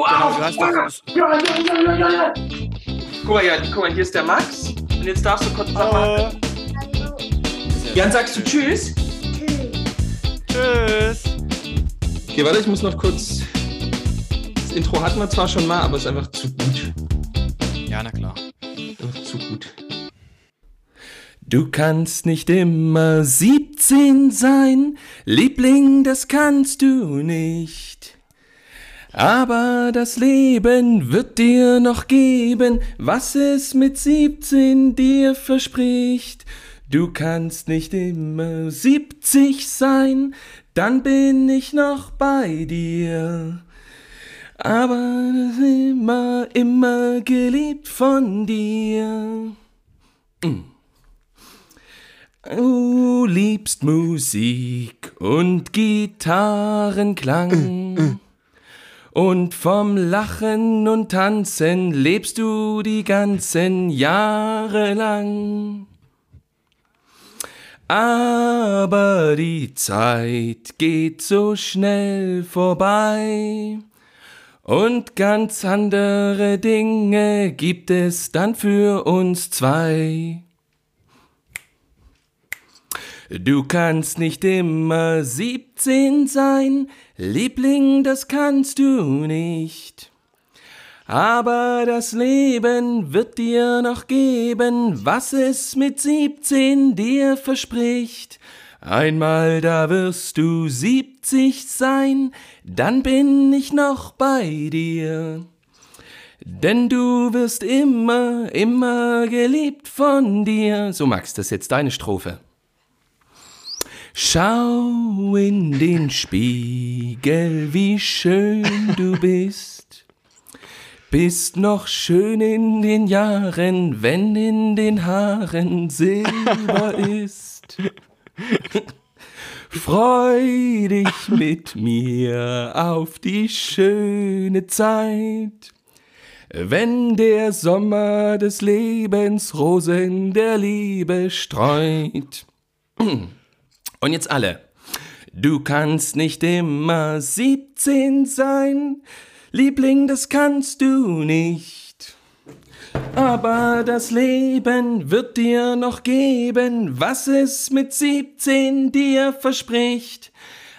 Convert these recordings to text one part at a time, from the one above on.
Oh, Genau, au, du hast ja, doch- ja, ja, ja, ja, ja, ja. Guck mal, ja, guck mal, hier ist der Max. Und jetzt darfst du kurz sagen. Oh. Jan, sagst du Tschüss? Tschüss. Okay, warte, ich muss noch kurz. Das Intro hatten wir zwar schon mal, aber es ist einfach zu gut. Ja, na klar. Einfach zu gut. Du kannst nicht immer 17 sein, Liebling, das kannst du nicht. Aber das Leben wird dir noch geben, was es mit 17 dir verspricht. Du kannst nicht immer 70 sein, dann bin ich noch bei dir. Aber immer, immer geliebt von dir. Du liebst Musik und Gitarrenklang. Und vom Lachen und Tanzen lebst du die ganzen Jahre lang. Aber die Zeit geht so schnell vorbei. Und ganz andere Dinge gibt es dann für uns zwei. Du kannst nicht immer 17 sein, Liebling, das kannst du nicht. Aber das Leben wird dir noch geben, was es mit 17 dir verspricht. Einmal da wirst du 70 sein, dann bin ich noch bei dir. Denn du wirst immer, immer geliebt von dir. So, Max, das ist jetzt deine Strophe. Schau in den Spiegel, wie schön du bist. Bist noch schön in den Jahren, wenn in den Haaren Silber ist. Freu dich mit mir auf die schöne Zeit. Wenn der Sommer des Lebens Rosen der Liebe streut. Und jetzt alle. Du kannst nicht immer 17 sein, Liebling, das kannst du nicht. Aber das Leben wird dir noch geben, was es mit 17 dir verspricht.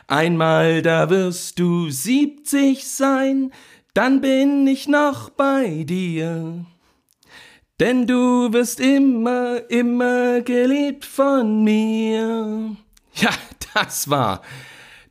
Einmal da wirst du 70 sein, dann bin ich noch bei dir. Denn du wirst immer, immer geliebt von mir. Ja, das war.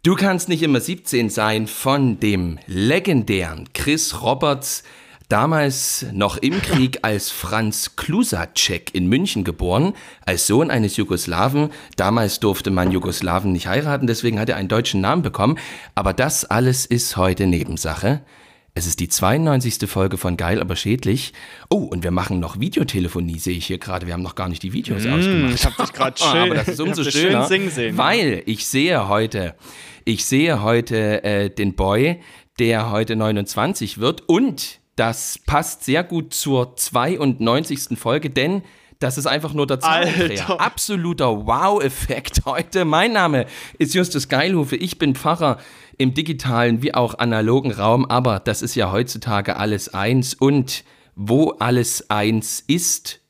Du kannst nicht immer 17 sein von dem legendären Chris Roberts, damals noch im Krieg als Franz Klusacek in München geboren, als Sohn eines Jugoslawen. Damals durfte man Jugoslawen nicht heiraten, deswegen hat er einen deutschen Namen bekommen. Aber das alles ist heute Nebensache. Es ist die 92. Folge von Geil, aber schädlich. Oh, und wir machen noch Videotelefonie, sehe ich hier gerade. Wir haben noch gar nicht die Videos ausgemacht. Ich hab dich gerade schön, aber das ist umso schöner, schön singen sehen. weil ich sehe heute, ich sehe heute äh, den Boy, der heute 29 wird und das passt sehr gut zur 92. Folge, denn das ist einfach nur der Zahlendreher. Absoluter Wow-Effekt heute. Mein Name ist Justus Geilhufe. Ich bin Pfarrer im digitalen wie auch analogen Raum, aber das ist ja heutzutage alles eins und wo alles eins ist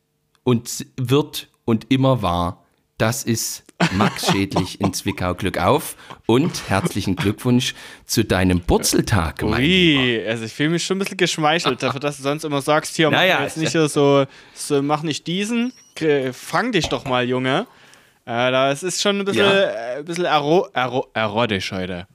und wird und immer war, das ist Max Schädlich in Zwickau Glück auf und herzlichen Glückwunsch zu deinem Burzeltag, mein Ui, also ich fühle mich schon ein bisschen geschmeichelt dafür, dass du sonst immer sagst, hier, mach Naja, jetzt ist nicht so, so, mach nicht diesen, fang dich doch mal, Junge. Äh, das ist schon ein bisschen, Ja. äh, ein bisschen ero, ero, erotisch heute.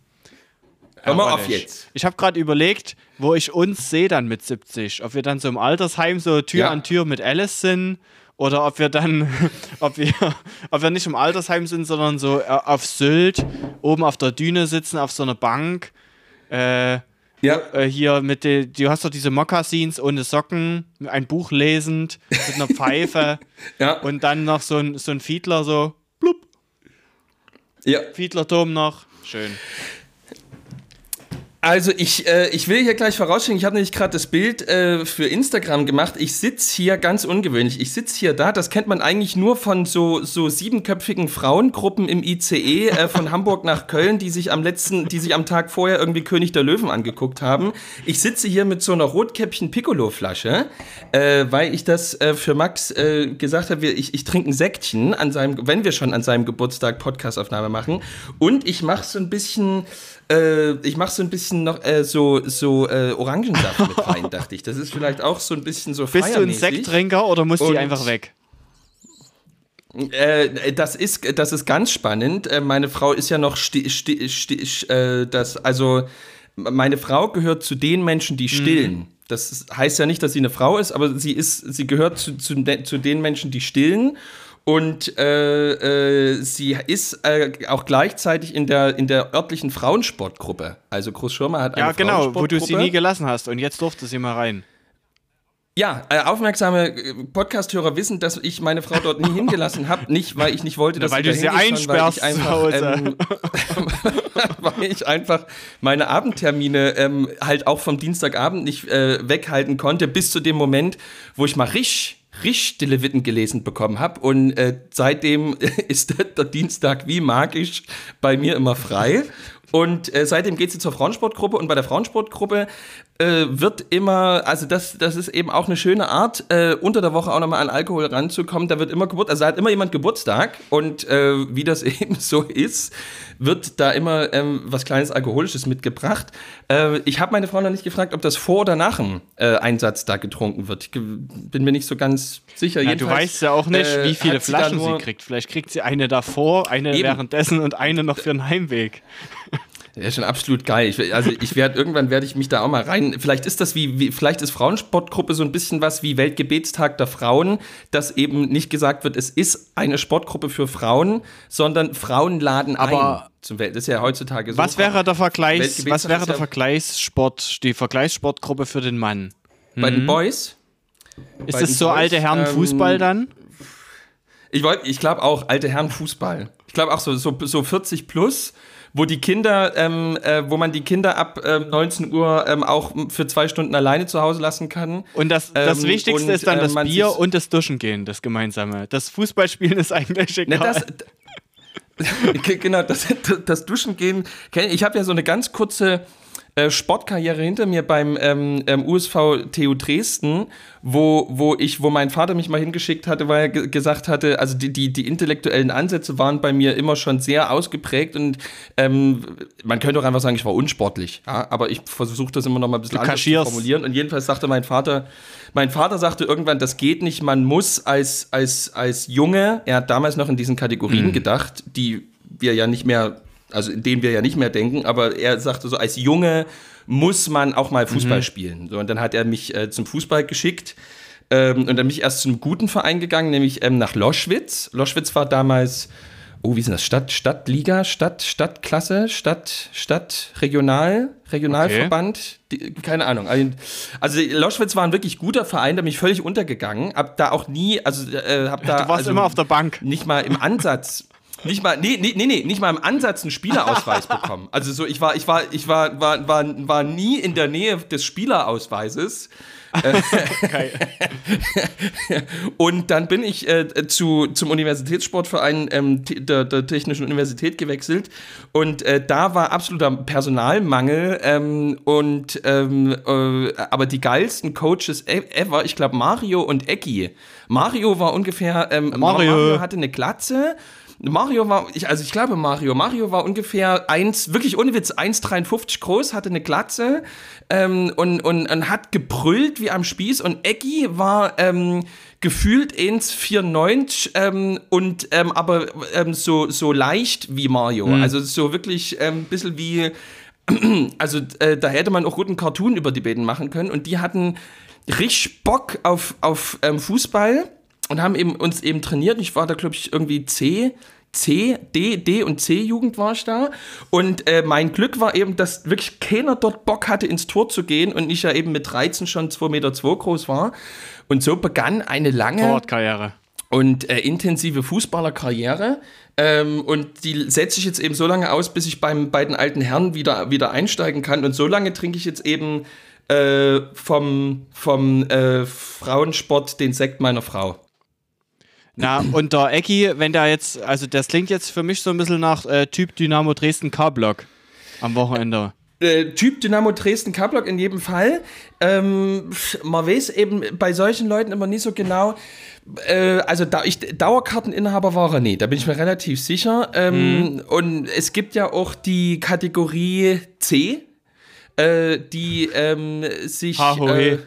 Hör mal auf jetzt. Ich habe gerade überlegt, wo ich uns sehe dann mit 70. Ob wir dann so im Altersheim so Tür Ja. an Tür mit Alice sind oder ob wir dann, ob wir, ob wir nicht im Altersheim sind, sondern so äh, auf Sylt, oben auf der Düne sitzen, auf so einer Bank. Äh, Ja, äh, hier mit den, du hast doch diese Mokassins ohne Socken, ein Buch lesend, mit einer Pfeife ja, und dann noch so ein, so ein Fiedler so, blub, ja. Fiedlerturm noch. Schön. Also ich, äh, ich will hier gleich vorausschicken, ich habe nämlich gerade das Bild äh, für Instagram gemacht. Ich sitze hier ganz ungewöhnlich. Ich sitze hier da, das kennt man eigentlich nur von so, so siebenköpfigen Frauengruppen im ICE äh, von Hamburg nach Köln, die sich am letzten, die sich am Tag vorher irgendwie König der Löwen angeguckt haben. Ich sitze hier mit so einer Rotkäppchen Piccolo-Flasche, äh, weil ich das äh, für Max äh, gesagt habe, ich, ich trinke ein Säckchen an seinem, wenn wir schon an seinem Geburtstag Podcastaufnahme machen. Und ich mache so ein bisschen äh, ich mache so ein bisschen noch äh, so, so äh, Orangensaft mit rein, dachte ich. Das ist vielleicht auch so ein bisschen so Bist du ein Sekttrinker oder muss die einfach weg? Äh, das ist das ist ganz spannend. Äh, meine Frau ist ja noch sti sti sti äh, das also meine Frau gehört zu den Menschen, die stillen. Mhm. Das heißt ja nicht, dass sie eine Frau ist, aber sie ist sie gehört zu, zu, zu den Menschen, die stillen und äh, äh, sie ist äh, auch gleichzeitig in der, in der örtlichen Frauensportgruppe. Also Groß Schirmer hat eine Ja, genau, wo du sie nie gelassen hast und jetzt durfte sie mal rein. Ja, äh, aufmerksame äh, Podcast-Hörer wissen, dass ich meine Frau dort nie hingelassen habe. Nicht, weil ich nicht wollte, dass ja, weil sie du sie einsperrst, weil ich einfach, ähm, weil ich einfach meine Abendtermine ähm, halt auch vom Dienstagabend nicht äh, weghalten konnte, bis zu dem Moment, wo ich mal richtig Leviten gelesen bekommen habe. Und äh, seitdem ist der, der, Dienstag wie magisch bei mir immer frei. Und äh, seitdem geht sie zur Frauensportgruppe und bei der Frauensportgruppe äh, wird immer, also das, das ist eben auch eine schöne Art, äh, unter der Woche auch nochmal an Alkohol ranzukommen. Da wird immer Geburt, also hat immer jemand Geburtstag und äh, wie das eben so ist, wird da immer ähm, was kleines Alkoholisches mitgebracht. Äh, ich habe meine Frau noch nicht gefragt, ob das vor oder nach dem äh, Einsatz da getrunken wird. Ich bin mir nicht so ganz sicher. Ja, du weißt ja auch nicht, wie viele Flaschen sie, sie, kriegt. Vielleicht kriegt sie eine davor, eine eben. währenddessen und eine noch für den Heimweg. Der ist schon absolut geil. Ich, also ich werde irgendwann werde ich mich da auch mal rein. Vielleicht ist das wie, wie, vielleicht ist Frauensportgruppe so ein bisschen was wie Weltgebetstag der Frauen, dass eben nicht gesagt wird, es ist eine Sportgruppe für Frauen, sondern Frauen laden Aber ein. Zum Welt. Das ist ja heutzutage so. Was wäre der Vergleichs, was wäre der Vergleichssport, die Vergleichssportgruppe für den Mann? Bei den hm? Boys? Ist das so Boys, alte Herren ähm, Fußball dann? Ich, ich glaube auch alte Herren Fußball. Ich glaube auch so, so, so 40 plus wo die Kinder, ähm, äh, wo man die Kinder ab äh, 19 Uhr ähm, auch für zwei Stunden alleine zu Hause lassen kann. Und das, das ähm, Wichtigste und, ist dann das äh, Bier und das Duschen gehen, das Gemeinsame. Das Fußballspielen ist eigentlich egal. Ne, das, genau, das, das Duschen gehen. Ich habe ja so eine ganz kurze äh, Sportkarriere hinter mir beim ähm, ähm, USV TU Dresden, wo, wo ich, wo mein Vater mich mal hingeschickt hatte, weil er gesagt hatte, also die, die, die intellektuellen Ansätze waren bei mir immer schon sehr ausgeprägt und ähm, man könnte auch einfach sagen, ich war unsportlich. Ja? Aber ich versuche das immer noch mal ein bisschen anders zu formulieren. Und jedenfalls sagte mein Vater, mein Vater sagte irgendwann, das geht nicht, man muss als, als, als Junge, er hat damals noch in diesen Kategorien mhm. gedacht, die wir ja nicht mehr also in dem wir ja nicht mehr denken, aber er sagte so, als Junge muss man auch mal Fußball mhm. spielen. So, und dann hat er mich äh, zum Fußball geschickt ähm, und dann bin ich erst zu einem guten Verein gegangen, nämlich ähm, nach Loschwitz. Loschwitz war damals, oh, wie ist das? Stadt, Stadtliga, Stadt, Stadtklasse, Stadt, Stadt, Regional, Regionalverband, okay. die, keine Ahnung. Also, also Loschwitz war ein wirklich guter Verein, der mich völlig untergegangen. Hab da auch nie, also äh, hab da. Du warst also, immer auf der Bank. Nicht mal im Ansatz. Nicht mal, nee, nee, nee, nee, nicht mal im Ansatz einen Spielerausweis bekommen. Also so, ich war, ich war, ich war, war, war, war nie in der Nähe des Spielerausweises. und dann bin ich äh, zu, zum Universitätssportverein ähm, der, der, Technischen Universität gewechselt und äh, da war absoluter Personalmangel ähm, und ähm, äh, aber die geilsten Coaches e-, ever, ich glaube Mario und Ecki. Mario war ungefähr, ähm, Mario. Mario hatte eine Glatze Mario war, ich, also ich glaube Mario, Mario war ungefähr 1, wirklich ohne Witz, 1,53 groß, hatte eine Glatze ähm, und, und, und hat gebrüllt wie am Spieß und Eggy war ähm, gefühlt 1,94 ähm, und ähm, aber ähm, so, so leicht wie Mario. Mhm. Also so wirklich ein ähm, bisschen wie, also äh, da hätte man auch guten Cartoon über die beiden machen können und die hatten richtig Bock auf, auf ähm, Fußball und haben eben uns eben trainiert. Ich war da, glaube ich, irgendwie C, C, D, D und C-Jugend war ich da. Und äh, mein Glück war eben, dass wirklich keiner dort Bock hatte, ins Tor zu gehen und ich ja eben mit 13 schon 2,2 Meter zwei groß war. Und so begann eine lange. Torwartkarriere. und äh, intensive Fußballerkarriere. Ähm, und die setze ich jetzt eben so lange aus, bis ich beim, bei den alten Herren wieder, wieder einsteigen kann. Und so lange trinke ich jetzt eben äh, vom, vom äh, Frauensport den Sekt meiner Frau. Na, und der Ecki, wenn der jetzt, also das klingt jetzt für mich so ein bisschen nach äh, Typ Dynamo Dresden K-Block am Wochenende. Äh, typ Dynamo Dresden K-Block in jedem Fall. Ähm, man weiß eben bei solchen Leuten immer nicht so genau. Äh, also da ich Dauerkarteninhaber war er nie, da bin ich mir relativ sicher. Ähm, mhm. Und es gibt ja auch die Kategorie C, äh, die ähm, sich. Äh,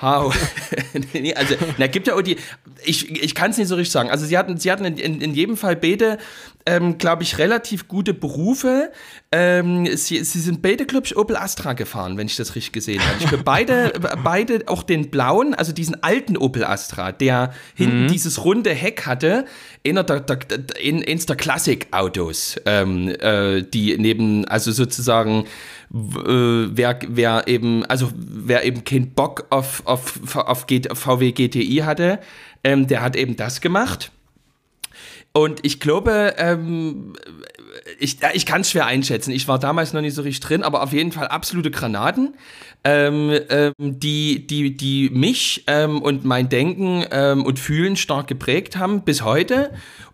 How? nee, also, na, gibt ja auch die, ich, ich kann es nicht so richtig sagen. Also, sie hatten, sie hatten in, in, in jedem Fall beide, ähm, glaube ich, relativ gute Berufe. Ähm, sie, sie sind beide, glaube ich, Opel Astra gefahren, wenn ich das richtig gesehen habe. Ich glaube, beide, beide auch den blauen, also diesen alten Opel Astra, der hinten mhm. dieses runde Heck hatte, einer der, der, in, eins der Klassik-Autos, ähm, äh, die neben, also sozusagen, äh, wer, wer eben, also wer eben keinen Bock auf, auf, auf, VW GTI hatte, ähm, der hat eben das gemacht. Und ich glaube, ähm, ich, ich kann es schwer einschätzen. Ich war damals noch nicht so richtig drin, aber auf jeden Fall absolute Granaten, ähm, ähm, die, die, die mich ähm, und mein Denken ähm, und Fühlen stark geprägt haben bis heute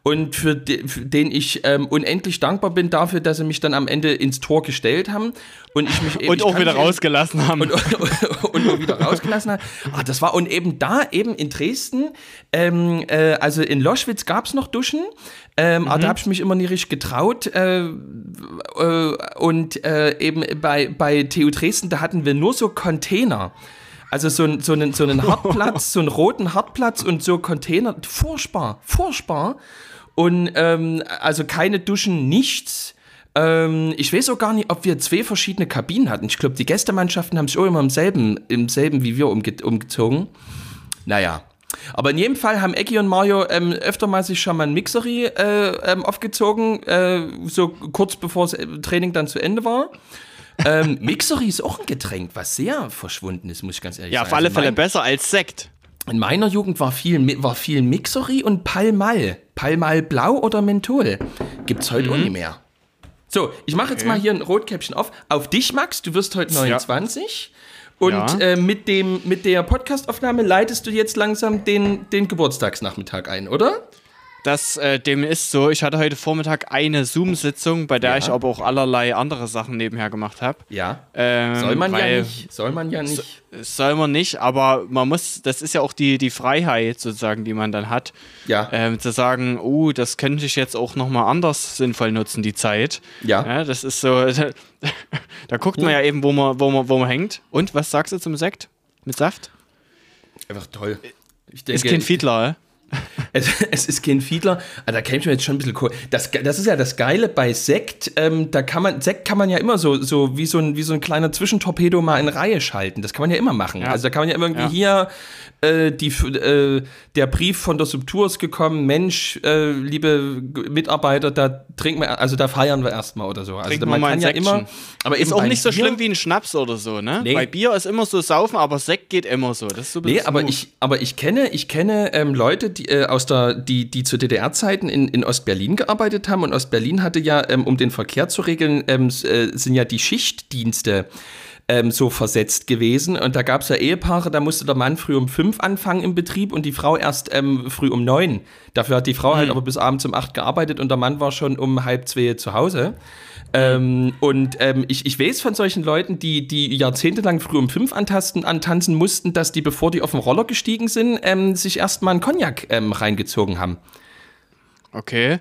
und für, de, für den ich ähm, unendlich dankbar bin dafür, dass sie mich dann am Ende ins Tor gestellt haben und ich mich eben und auch wieder rausgelassen haben und, und, und, auch wieder rausgelassen haben. Ah, das war und eben da eben in Dresden, ähm, äh, also in Loschwitz gab es noch Duschen, ähm, mhm. aber da habe ich mich immer nie richtig getraut äh, äh, und äh, eben bei bei TU Dresden da hatten wir nur so Container. Also so, so, einen, so einen Hartplatz, so einen roten Hartplatz und so Container. Furchtbar, furchtbar. Und ähm, also keine Duschen, nichts. Ähm, ich weiß auch gar nicht, ob wir zwei verschiedene Kabinen hatten. Ich glaube, die Gästemannschaften haben sich auch immer im selben, im selben wie wir umge umgezogen. Naja. Aber in jedem Fall haben Ecki und Mario ähm, öfter mal sich schon mal ein Mixery äh, ähm, aufgezogen, äh, so kurz bevor das Training dann zu Ende war. Ähm, Mixery ist auch ein Getränk, was sehr verschwunden ist, muss ich ganz ehrlich ja, sagen. Ja, auf alle also Fälle besser als Sekt. In meiner Jugend war viel, war viel Mixery und Palmal. Palmal Blau oder Menthol. Gibt's heute mhm. auch nicht mehr. So, ich mache jetzt okay. mal hier ein Rotkäppchen auf. Auf dich, Max, du wirst heute 29. Ja. Und ja. äh, mit, dem, mit der Podcastaufnahme leitest du jetzt langsam den, den Geburtstagsnachmittag ein, oder? Das, äh, dem ist so. Ich hatte heute Vormittag eine Zoom-Sitzung, bei der ja. ich aber auch allerlei andere Sachen nebenher gemacht habe. Ja. Ähm, soll man ja nicht. Soll man ja nicht. So, soll man nicht, aber man muss, das ist ja auch die, die Freiheit sozusagen, die man dann hat. Ja. Ähm, zu sagen, oh, das könnte ich jetzt auch nochmal anders sinnvoll nutzen, die Zeit. Ja. ja das ist so, da, da guckt man ja eben, wo man, wo, man, wo man hängt. Und, was sagst du zum Sekt? Mit Saft? Einfach toll. Denke, ist kein Fiedler? Es, es, ist kein Fiedler, aber da käme ich mir jetzt schon ein bisschen cool. Das, das ist ja das Geile bei Sekt. Ähm, da kann man, Sekt kann man ja immer so, so wie so ein, wie so ein kleiner Zwischentorpedo mal in Reihe schalten. Das kann man ja immer machen. Ja. Also da kann man ja immer irgendwie ja. hier äh, die, äh, der Brief von der Subtour ist gekommen, Mensch, äh, liebe Mitarbeiter, da trinken wir, also da feiern wir erstmal oder so. Also trinken man kann ja immer, aber ist auch nicht so Bier, schlimm wie ein Schnaps oder so, ne? Nee. Bei Bier ist immer so saufen, aber Sekt geht immer so. Das ist so nee, aber ich, aber ich kenne, ich kenne ähm, Leute, die äh, aus der, die, die zu DDR-Zeiten in, in Ostberlin gearbeitet haben und Ostberlin hatte ja, ähm, um den Verkehr zu regeln, ähm, äh, sind ja die Schichtdienste ähm, so versetzt gewesen. Und da gab es ja Ehepaare, da musste der Mann früh um fünf anfangen im Betrieb und die Frau erst ähm, früh um neun. Dafür hat die Frau halt mhm. halt aber bis abends um acht gearbeitet und der Mann war schon um halb zwei zu Hause. Ähm, und ähm, ich, ich weiß von solchen Leuten, die, die jahrzehntelang früh um fünf antasten, antanzen mussten, dass die, bevor die auf den Roller gestiegen sind, ähm, sich erstmal einen Cognac ähm, reingezogen haben. Okay.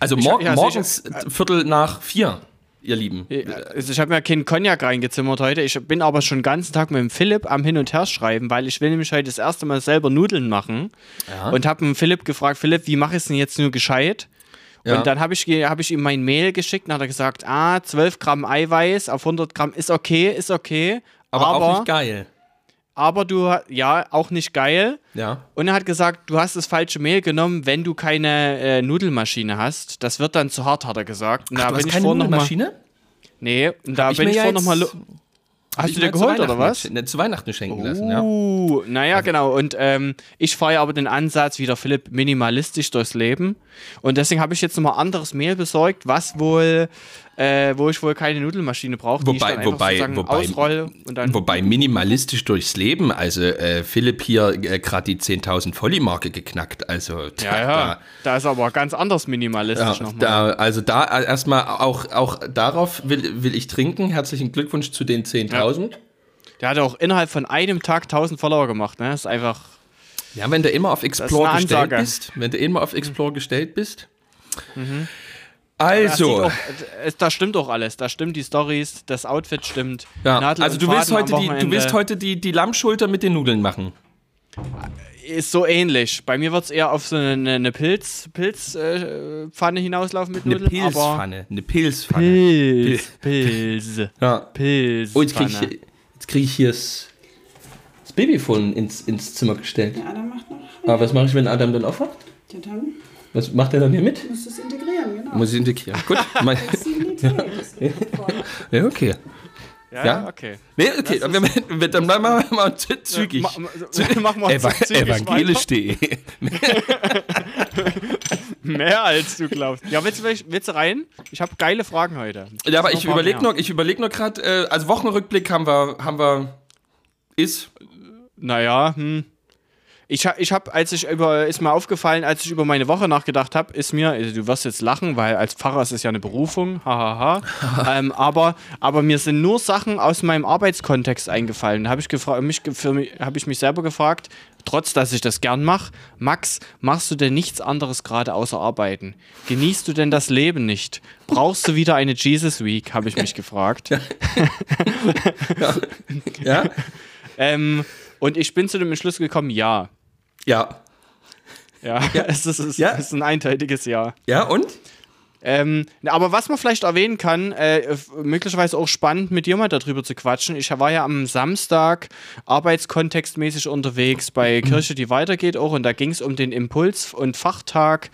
Also mor ich, ja, morgens ich, Viertel nach vier ihr Lieben. Also ich habe mir keinen Cognac reingezimmert heute. Ich bin aber schon den ganzen Tag mit dem Philipp am Hin und Her schreiben, weil ich will nämlich heute das erste Mal selber Nudeln machen. Ja. Und habe Philipp gefragt, Philipp, wie mache ich es denn jetzt nur gescheit? Ja. Und dann habe ich, hab ich ihm mein Mail geschickt und hat er gesagt, ah, 12 Gramm Eiweiß auf 100 Gramm ist okay, ist okay. Aber, aber auch nicht geil. Aber du, ja, auch nicht geil. Ja. Und er hat gesagt, du hast das falsche Mehl genommen, wenn du keine äh, Nudelmaschine hast. Das wird dann zu hart, hat er gesagt. Und Ach, da du bin hast ich keine Nudelmaschine? Nee, und da bin ich, ich vor nochmal Hast ich du dir geholt, oder was? Ne, zu Weihnachten schenken lassen, ja. Uh, naja, genau. Und ähm, ich fahre ja aber den Ansatz, wie der Philipp, minimalistisch durchs Leben. Und deswegen habe ich jetzt nochmal anderes Mehl besorgt, was wohl, äh, wo ich wohl keine Nudelmaschine brauche, die ich Wobei- wobei- wobei-. Wobei minimalistisch durchs Leben, also äh, Philipp hier äh, gerade die 10.000 Volli-Marke geknackt, also da, ja, ja. Da ist aber ganz anders minimalistisch da, nochmal. da, also da äh, erstmal auch, auch darauf will, will ich trinken. Herzlichen Glückwunsch zu den 10.000. Der hat auch innerhalb von einem Tag 1000 Follower gemacht, ne? Das ist einfach. Ja. wenn du immer auf Explore gestellt bist, wenn du immer auf Explore gestellt bist. Sieht Also, auch, es, das stimmt auch alles. Da stimmt die Stories, das Outfit stimmt. ja, Nadel also du willst heute die, du willst heute die, die Lammschulter mit den Nudeln machen. Ist so ähnlich. Bei mir wird es eher auf so eine, eine Pilz, Pilzpfanne äh, Pfanne hinauslaufen mit Eine Nudeln. Pilzpfanne, eine Pilzpfanne. Pilz, Pilz, Ja. Pilz. Oh, jetzt kriege ich, jetzt krieg ich hier das, das Babyphone ins, ins Zimmer gestellt. Adam macht noch. Aber was mache ich, wenn Adam dann aufwacht? Ja, dann Was macht er dann hier mit? musst du es integrieren, genau. Muss ich integrieren. Gut. Mein, ja, okay. Ja, Ja? okay. Nee, okay, dann, wir- dann bleiben wir mal zü- zügig. Ma, ma, mach mal Eva zügig evangelisch.de. Mehr als du glaubst. Ja, willst du, willst du rein? Ich habe geile Fragen heute. Ja, aber Noch ich überlege noch, ich überleg noch gerade, äh, also Wochenrückblick haben wir, haben wir, ist, Naja, hm. Ich, ich habe, als ich über, ist mir aufgefallen, als ich über meine Woche nachgedacht habe, ist mir, also du wirst jetzt lachen, weil als Pfarrer ist es ja eine Berufung, hahaha. ähm, aber, aber mir sind nur Sachen aus meinem Arbeitskontext eingefallen. Da habe ich, mich, hab ich mich selber gefragt, trotz dass ich das gern mache, Max, machst du denn nichts anderes gerade außer arbeiten? Genießt du denn das Leben nicht? Brauchst du wieder eine Jesus Week, habe ich mich gefragt. ja, ähm, und ich bin zu dem Entschluss gekommen, ja. ja, Ja, es, ist, es Ja. ist ein eindeutiges Ja. ja und? Ähm, aber was man vielleicht erwähnen kann, äh, möglicherweise auch spannend mit dir mal darüber zu quatschen. Ich war ja am Samstag arbeitskontextmäßig unterwegs bei Kirche, die weitergeht auch und da ging es um den Impuls- und Fachtag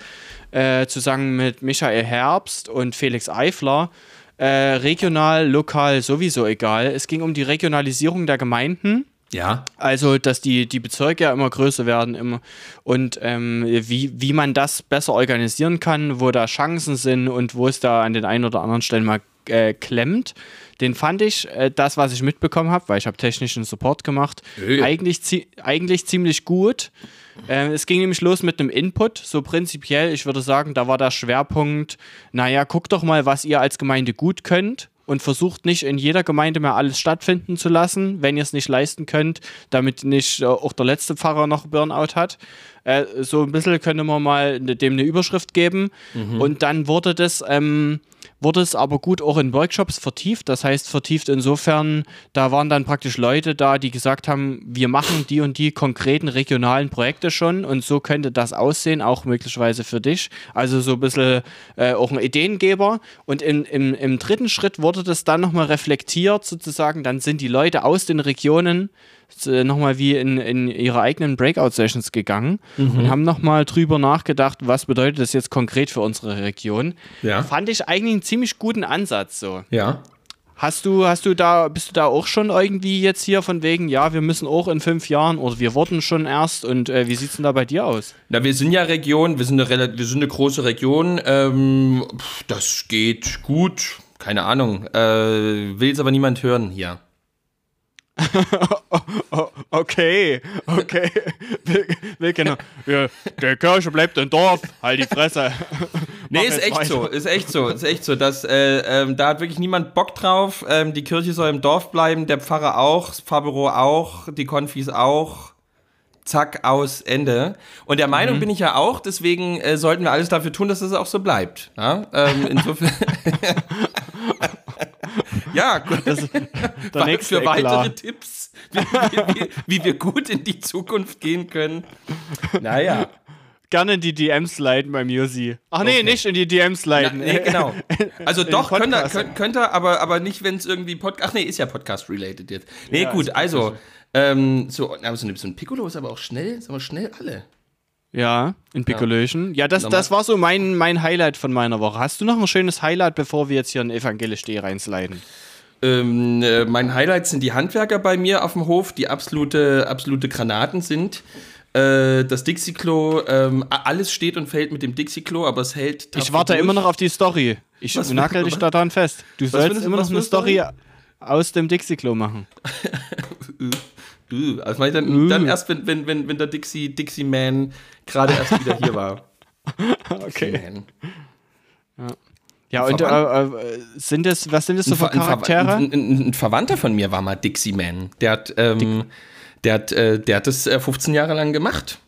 äh, zusammen mit Michael Herbst und Felix Eifler. Äh, regional, lokal, sowieso egal. Es ging um die Regionalisierung der Gemeinden. Ja, Also, dass die, die Bezirke ja immer größer werden immer und ähm, wie, wie man das besser organisieren kann, wo da Chancen sind und wo es da an den einen oder anderen Stellen mal äh, klemmt. Den fand ich, äh, das, was ich mitbekommen habe, weil ich habe technischen Support gemacht, eigentlich, zie eigentlich ziemlich gut. Äh, es ging nämlich los mit einem Input, so prinzipiell, ich würde sagen, da war der Schwerpunkt, naja, guckt doch mal, was ihr als Gemeinde gut könnt und versucht nicht in jeder Gemeinde mehr alles stattfinden zu lassen, wenn ihr es nicht leisten könnt, damit nicht äh, auch der letzte Pfarrer noch Burnout hat. Äh, so ein bisschen könnte man mal ne- dem eine Überschrift geben. Und dann wurde das, ähm, wurde es aber gut auch in Workshops vertieft. Das heißt, vertieft insofern, da waren dann praktisch Leute da, die gesagt haben, wir machen die und die konkreten regionalen Projekte schon und so könnte das aussehen, auch möglicherweise für dich. Also so ein bisschen äh, auch ein Ideengeber. Und im, im, im dritten Schritt wurde das dann nochmal reflektiert, sozusagen. Dann sind die Leute aus den Regionen nochmal wie in, in ihre eigenen Breakout-Sessions gegangen und haben nochmal drüber nachgedacht, was bedeutet das jetzt konkret für unsere Region. Ja. Fand ich eigentlich einen ziemlich guten Ansatz so. ja. Hast du, hast du da, bist du da auch schon irgendwie jetzt hier von wegen, ja, wir müssen auch in fünf Jahren oder wir wurden schon erst und äh, wie sieht's denn da bei dir aus? Na, wir sind ja Region, wir sind eine, wir sind eine große Region, ähm, das geht gut, keine Ahnung, äh, will es aber niemand hören hier. Okay, okay. Will, will genau. Ja, der Kirche bleibt im Dorf, halt die Fresse. Nee, ist echt weiter. so, ist echt so, ist echt so. Dass, äh, ähm, da hat wirklich niemand Bock drauf. Ähm, die Kirche soll im Dorf bleiben, der Pfarrer auch, das Pfarrbüro auch, die Konfis auch. Zack, aus, Ende. Und der Meinung Mhm. bin ich ja auch, deswegen äh, sollten wir alles dafür tun, dass es auch so bleibt. Ja, ähm, insofern. ja, gut. Der nächste für weitere Eklat. Tipps, wie, wie, wie, wie wir gut in die Zukunft gehen können. Naja. Gerne in die DMs leiten bei Musi. Ach nee, Okay. nicht in die DMs leiten. nee, genau. Also doch, könnt ihr, Podcast. könnt, könnt ihr aber, aber nicht, wenn es irgendwie Podcast. Ach nee, ist ja Podcast-related jetzt. Nee, Ja, gut, also, ähm, so, aber so, ein- so ein Piccolo ist aber auch schnell, ist aber schnell alle. Ja, in Piccolöchen. Ja, das, das war so mein, mein Highlight von meiner Woche. Hast du noch ein schönes Highlight, bevor wir jetzt hier in Evangelisch D reinsliden? Ähm, äh, mein Highlight sind die Handwerker bei mir auf dem Hof, die absolute, absolute Granaten sind. Äh, das Dixie-Klo, ähm, alles steht und fällt mit dem Dixie-Klo, aber es hält. Ich warte durch. immer noch auf die Story. Ich Was- nagel dich daran fest. Du was sollst immer noch eine Story? aus dem Dixie-Klo machen. Äh, Also mach ich dann, dann erst, wenn, wenn, wenn, wenn der Dixie, Dixie Man gerade erst wieder hier war. Okay. Man. Ja, und äh, äh, sind das, was sind das so für Charaktere? Ein, ein, ein Verwandter von mir war mal Dixie Man. Der hat, ähm, der hat, äh, der hat das äh, 15 Jahre lang gemacht.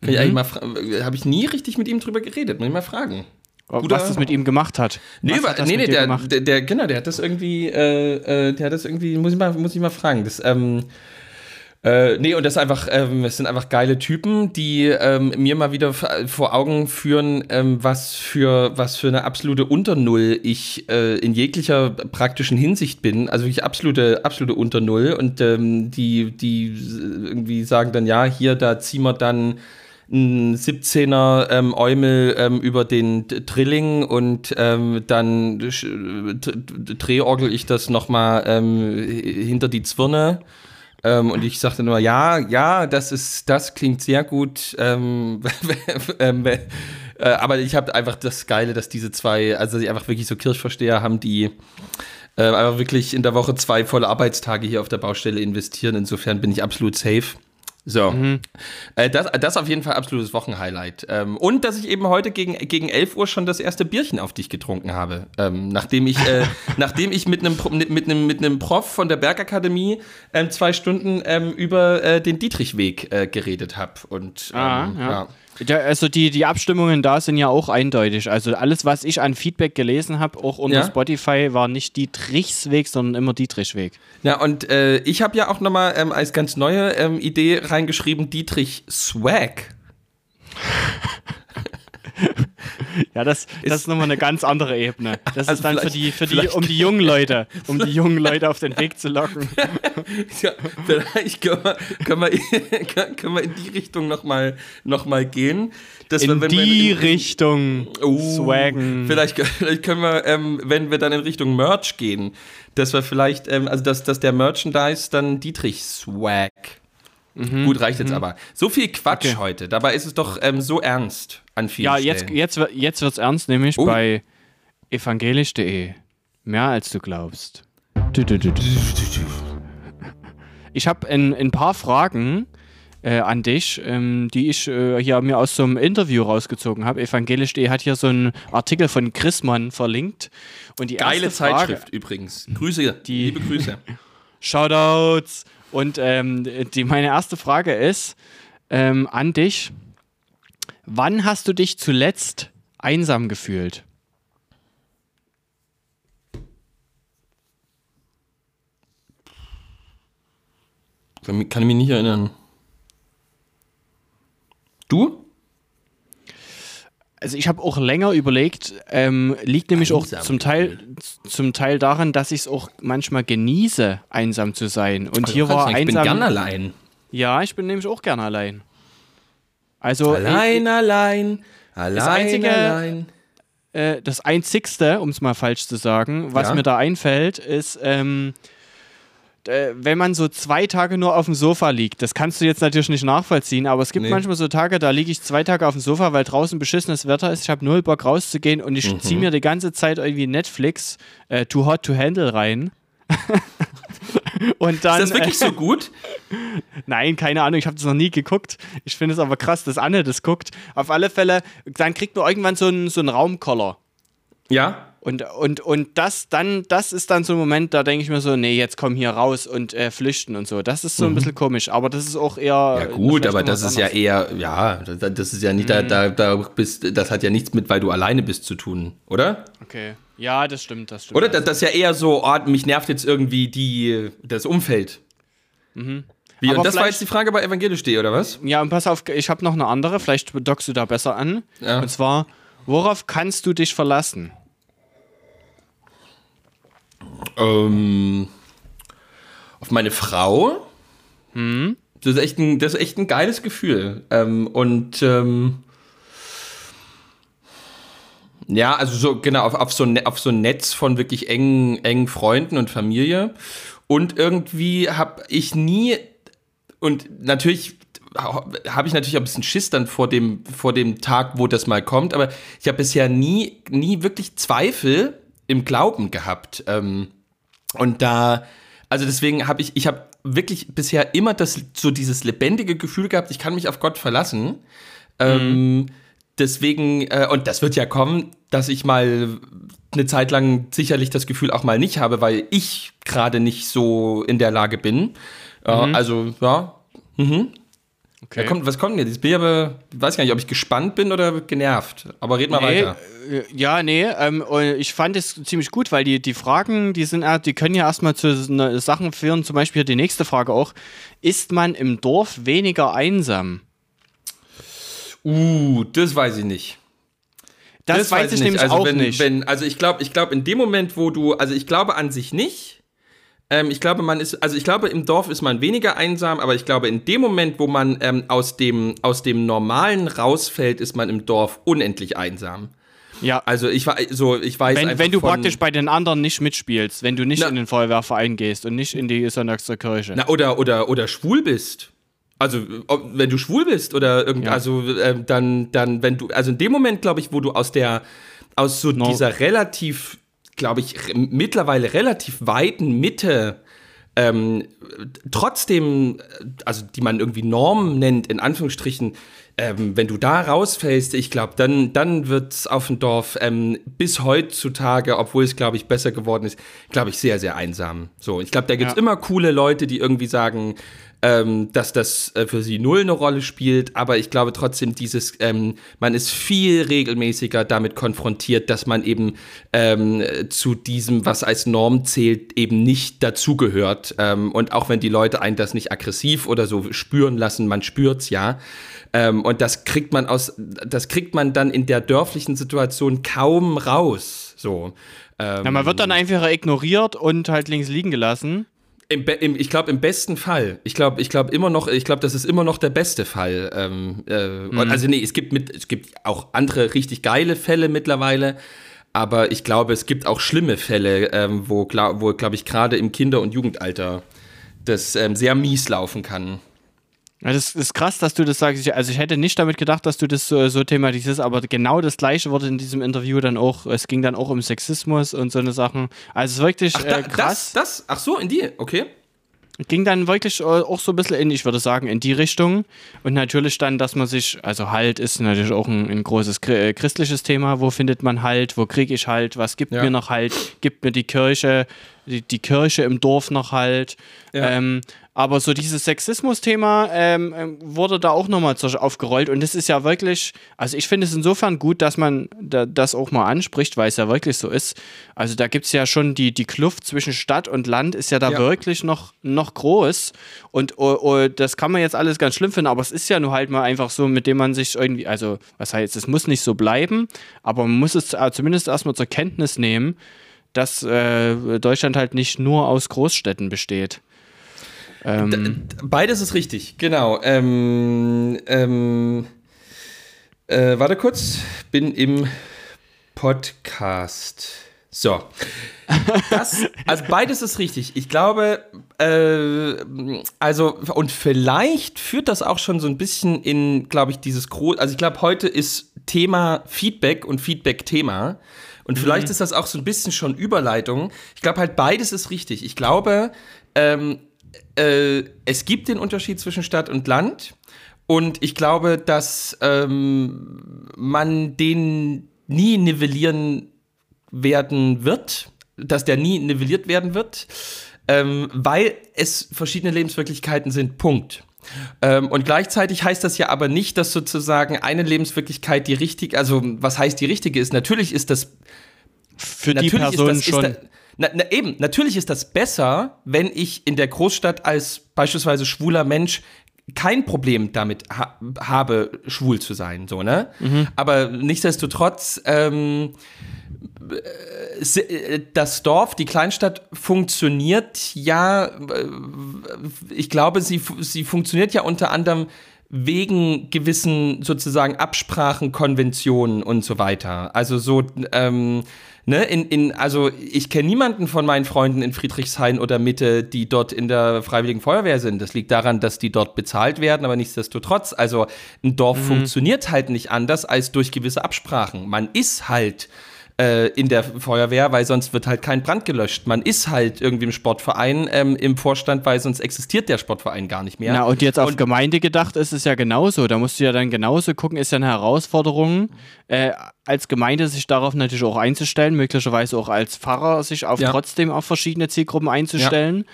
Kann ich Mhm. eigentlich mal fra- äh, Habe ich nie richtig mit ihm drüber geredet. Muss ich mal fragen. was guter- das mit ihm gemacht hat. Nee, was wa- hat das nee, nee der, gemacht? der, der, genau, der hat das irgendwie, äh, äh, der hat das irgendwie, muss ich mal, muss ich mal fragen. Das, ähm, äh, nee, und das einfach, ähm, es sind einfach geile Typen, die ähm, mir mal wieder vor Augen führen, ähm, was für was für eine absolute Unternull ich äh, in jeglicher praktischen Hinsicht bin. Also wirklich absolute, absolute Unternull. Und ähm, die, die irgendwie sagen dann, ja, hier, da ziehen wir dann ein 17er ähm, Eumel ähm, über den Drilling und ähm, dann drehorgel ich das nochmal ähm, hinter die Zwirne. Ähm, und ich sagte nur, ja, ja, das ist, das klingt sehr gut. Ähm, ähm, äh, aber ich habe einfach das Geile, dass diese zwei, also die einfach wirklich so Kirchversteher haben, die äh, einfach wirklich in der Woche zwei volle Arbeitstage hier auf der Baustelle investieren. Insofern bin ich absolut safe. So. Äh, das, das auf jeden Fall absolutes Wochenhighlight. Ähm, und dass ich eben heute gegen, gegen 11 Uhr schon das erste Bierchen auf dich getrunken habe. Ähm, nachdem ich, äh, nachdem ich mit einem mit, einem mit einem Prof von der Bergakademie ähm, zwei Stunden ähm, über äh, den Dietrichweg äh, geredet habe. Und ähm, Ah, ja. ja. Ja, also die, die Abstimmungen da sind ja auch eindeutig. Also alles, was ich an Feedback gelesen habe, auch unter Ja. Spotify, war nicht Dietrichsweg, sondern immer Dietrichweg. Ja, und äh, ich habe ja auch nochmal ähm, als ganz neue ähm, Idee reingeschrieben, Dietrich Swag. Ja, das, das ist nochmal eine ganz andere Ebene. Das Also ist dann für die, für die, um die jungen Leute, um die jungen Leute auf den Weg zu locken. Ja, vielleicht können wir, können wir, können wir in die Richtung nochmal noch mal gehen. Dass wir, In wir die in- Richtung Oh, swaggen. Vielleicht, vielleicht können wir, ähm, wenn wir dann in Richtung Merch gehen, dass wir vielleicht, ähm, also dass, dass der Merchandise dann Dietrich Swag. Gut, reicht jetzt aber. So viel Quatsch Mhm. Okay. heute. Dabei ist es doch ähm, so ernst an vielen Ja, jetzt, Stellen. jetzt, wird- jetzt wird's ernst, nämlich Oh. bei evangelisch.de. Mehr als du glaubst. Ich habe ein, ein paar Fragen äh, an dich, ähm, die ich äh, hier mir aus so einem Interview rausgezogen habe. Evangelisch.de hat hier so einen Artikel von Chrismann verlinkt. Und die Geile erste Frage, Zeitschrift übrigens. Grüße, Die- liebe Grüße. Shoutouts. Und ähm, die, meine erste Frage ist ähm, an dich. Wann hast du dich zuletzt einsam gefühlt? Kann, ich mich nicht erinnern. Du? Also ich habe auch länger überlegt, ähm, liegt nämlich auch Einsam zum Teil, zum Teil daran, dass ich es auch manchmal genieße, einsam zu sein. Und hier war ich bin einsam. gern allein. ja, ich bin nämlich auch gerne allein. Also Allein, allein, allein, Einzige- allein. äh, das Einzigste, um es mal falsch zu sagen, was Ja. mir da einfällt, ist, ähm, äh, wenn man so zwei Tage nur auf dem Sofa liegt, das kannst du jetzt natürlich nicht nachvollziehen, aber es gibt Nee. manchmal so Tage, da liege ich zwei Tage auf dem Sofa, weil draußen beschissenes Wetter ist, ich habe null Bock rauszugehen und ich Mhm. ziehe mir die ganze Zeit irgendwie Netflix äh, Too Hot to Handle rein. und dann, Ist das wirklich äh, so gut? Nein, keine Ahnung, ich habe das noch nie geguckt. Ich finde es aber krass, dass Anne das guckt. Auf alle Fälle, dann kriegt man irgendwann so einen, so einen Raumkoller. Ja. Und, und, und das dann, das ist dann so ein Moment, da denke ich mir so, nee, jetzt komm hier raus und äh, flüchten und so. Das ist so ein bisschen komisch, aber das ist auch eher. Mhm. Ja gut, aber das ist ja anderes. eher, ja, das, ist ja nicht, da, da, da bist, das hat ja nichts mit, weil du alleine bist zu tun, oder? Okay. Ja, das stimmt, das stimmt. Oder das, das ist ja eher so, oh, mich nervt jetzt irgendwie die, das Umfeld. Wie, Mhm. Aber und das war jetzt die Frage bei Evangelisch.de, oder was? ja, und pass auf, ich habe noch eine andere, vielleicht dockst du da besser an. Ja. Und zwar, worauf kannst du dich verlassen? Ähm, auf meine Frau. Hm? Das, ist echt ein, das ist echt ein geiles Gefühl. Ähm, und ähm, Ja, also so, genau, auf, auf, so, ne, auf so ein Netz von wirklich engen, engen Freunden und Familie. Und irgendwie habe ich nie, und natürlich habe ich natürlich ein bisschen Schiss dann vor dem, vor dem Tag, wo das mal kommt, aber ich habe bisher nie, nie wirklich Zweifel im Glauben gehabt. Ähm, und da, also deswegen habe ich, ich habe wirklich bisher immer das, so dieses lebendige Gefühl gehabt, ich kann mich auf Gott verlassen. Ähm, mhm. deswegen, äh, und das wird ja kommen, dass ich mal eine Zeit lang sicherlich das Gefühl auch mal nicht habe, weil ich gerade nicht so in der Lage bin. Äh, mhm. Also, ja. Mhm. Okay. Kommt, was kommt denn jetzt? Ich bin aber, weiß gar nicht, ob ich gespannt bin oder genervt. Aber red mal nee, weiter. Äh, ja, nee, ähm, ich fand es ziemlich gut, weil die, die Fragen, die sind, die können ja erstmal zu Sachen führen. Zum Beispiel die nächste Frage auch: Ist man im Dorf weniger einsam? Uh, das weiß ich nicht. Das, das weiß, ich nicht. nämlich also auch wenn, nicht. Wenn, also ich glaube, ich glaube in dem Moment, wo du, also ich glaube an sich nicht. Ähm, ich glaube, man ist, also ich glaube, im Dorf ist man weniger einsam, aber ich glaube, in dem Moment, wo man ähm, aus, dem, aus dem Normalen rausfällt, ist man im Dorf unendlich einsam. Ja. Also ich so, ich weiß wenn, wenn du praktisch bei den anderen nicht mitspielst, wenn du nicht na, in den Feuerwehrverein gehst und nicht in die Sonntags zur Kirche. Na, oder, oder, oder schwul bist. Also, ob, wenn du schwul bist oder irgend, ja. also äh, dann, dann, wenn du, also in dem Moment, glaube ich, wo du aus der, aus so no. dieser relativ glaube ich, mittlerweile relativ weiten Mitte ähm, trotzdem, also die man irgendwie Norm nennt, in Anführungsstrichen, ähm, wenn du da rausfällst, ich glaube, dann, dann wird es auf dem Dorf ähm, bis heutzutage, obwohl es, glaube ich, besser geworden ist, glaube ich, sehr, sehr einsam. So, ich glaube, da gibt es ja. immer coole Leute, die irgendwie sagen, ähm, dass das äh, für sie null eine Rolle spielt, aber ich glaube trotzdem, dieses, ähm, man ist viel regelmäßiger damit konfrontiert, dass man eben ähm, zu diesem, was als Norm zählt, eben nicht dazugehört. Ähm, und auch wenn die Leute einen das nicht aggressiv oder so spüren lassen, man spürt's ja. Ähm, und das kriegt man aus, das kriegt man dann in der dörflichen Situation kaum raus. So. Ähm, ja, man wird dann einfach ignoriert und halt links liegen gelassen. Im, im, ich glaube, im besten Fall. Ich glaube, ich glaube immer noch, ich glaube, das ist immer noch der beste Fall. Ähm, äh, mhm. Also nee, es gibt mit, es gibt auch andere richtig geile Fälle mittlerweile, aber ich glaube, es gibt auch schlimme Fälle, ähm, wo, wo glaube ich, gerade im Kinder- und Jugendalter das ähm, sehr mies laufen kann. Das ist krass, dass du das sagst. Also ich hätte nicht damit gedacht, dass du das so, so thematisierst, aber genau das gleiche wurde in diesem Interview dann auch, es ging dann auch um Sexismus und so eine Sachen. Also es ist wirklich ach, da, äh, krass. Das, das, ach so, in die, okay ging dann wirklich äh, auch so ein bisschen in, ich würde sagen, in die Richtung. Und natürlich dann, dass man sich, also Halt ist natürlich auch ein, ein großes äh, christliches Thema. Wo findet man Halt? Wo kriege ich Halt? Was gibt ja. mir noch Halt? Gibt mir die Kirche, die, die Kirche im Dorf noch Halt? Ja. Ähm, aber so dieses Sexismus-Thema ähm, ähm wurde da auch nochmal aufgerollt. Und das ist ja wirklich, also ich finde es insofern gut, dass man da, das auch mal anspricht, weil es ja wirklich so ist. Also da gibt es ja schon die, die Kluft zwischen Stadt und Land ist ja da ja. wirklich noch, noch groß. Und oh, oh, das kann man jetzt alles ganz schlimm finden, aber es ist ja nur halt mal einfach so, mit dem man sich irgendwie, also was heißt, es muss nicht so bleiben, aber man muss es äh, zumindest erstmal zur Kenntnis nehmen, dass äh, Deutschland halt nicht nur aus Großstädten besteht. Ähm, Beides ist richtig, genau. Ähm, ähm, äh, warte kurz, bin im Podcast. So. Das, also beides ist richtig. Ich glaube, äh, also, und vielleicht führt das auch schon so ein bisschen in, glaube ich, dieses große, also ich glaube, heute ist Thema Feedback und Feedback-Thema. Und vielleicht mhm. ist das auch so ein bisschen schon Überleitung. Ich glaube halt, beides ist richtig. Ich glaube, ähm, äh, es gibt den Unterschied zwischen Stadt und Land. Und ich glaube, dass ähm, man den nie nivellieren werden wird, dass der nie nivelliert werden wird, ähm, weil es verschiedene Lebenswirklichkeiten sind. Punkt. Ähm, und gleichzeitig heißt das ja aber nicht, dass sozusagen eine Lebenswirklichkeit die richtige, also was heißt die richtige ist. Natürlich ist das für die Person das, schon. Da, na, na, eben, natürlich ist das besser, wenn ich in der Großstadt als beispielsweise schwuler Mensch kein Problem damit ha habe, schwul zu sein, so, ne? Mhm. Aber nichtsdestotrotz, ähm, äh, das Dorf, die Kleinstadt funktioniert ja, äh, ich glaube, sie, sie funktioniert ja unter anderem wegen gewissen sozusagen Absprachen, Konventionen und so weiter. Also so, ähm, ne, in, in, also ich kenne niemanden von meinen Freunden in Friedrichshain oder Mitte, die dort in der Freiwilligen Feuerwehr sind. Das liegt daran, dass die dort bezahlt werden, aber nichtsdestotrotz, also ein Dorf mhm. funktioniert halt nicht anders als durch gewisse Absprachen. Man ist halt äh, in der Feuerwehr, weil sonst wird halt kein Brand gelöscht. Man ist halt irgendwie im Sportverein ähm, im Vorstand, weil sonst existiert der Sportverein gar nicht mehr. Na, und jetzt auf und, Gemeinde gedacht ist es ja genauso. Da musst du ja dann genauso gucken, ist ja eine Herausforderung, äh, als Gemeinde sich darauf natürlich auch einzustellen, möglicherweise auch als Pfarrer sich auf ja. trotzdem auf verschiedene Zielgruppen einzustellen.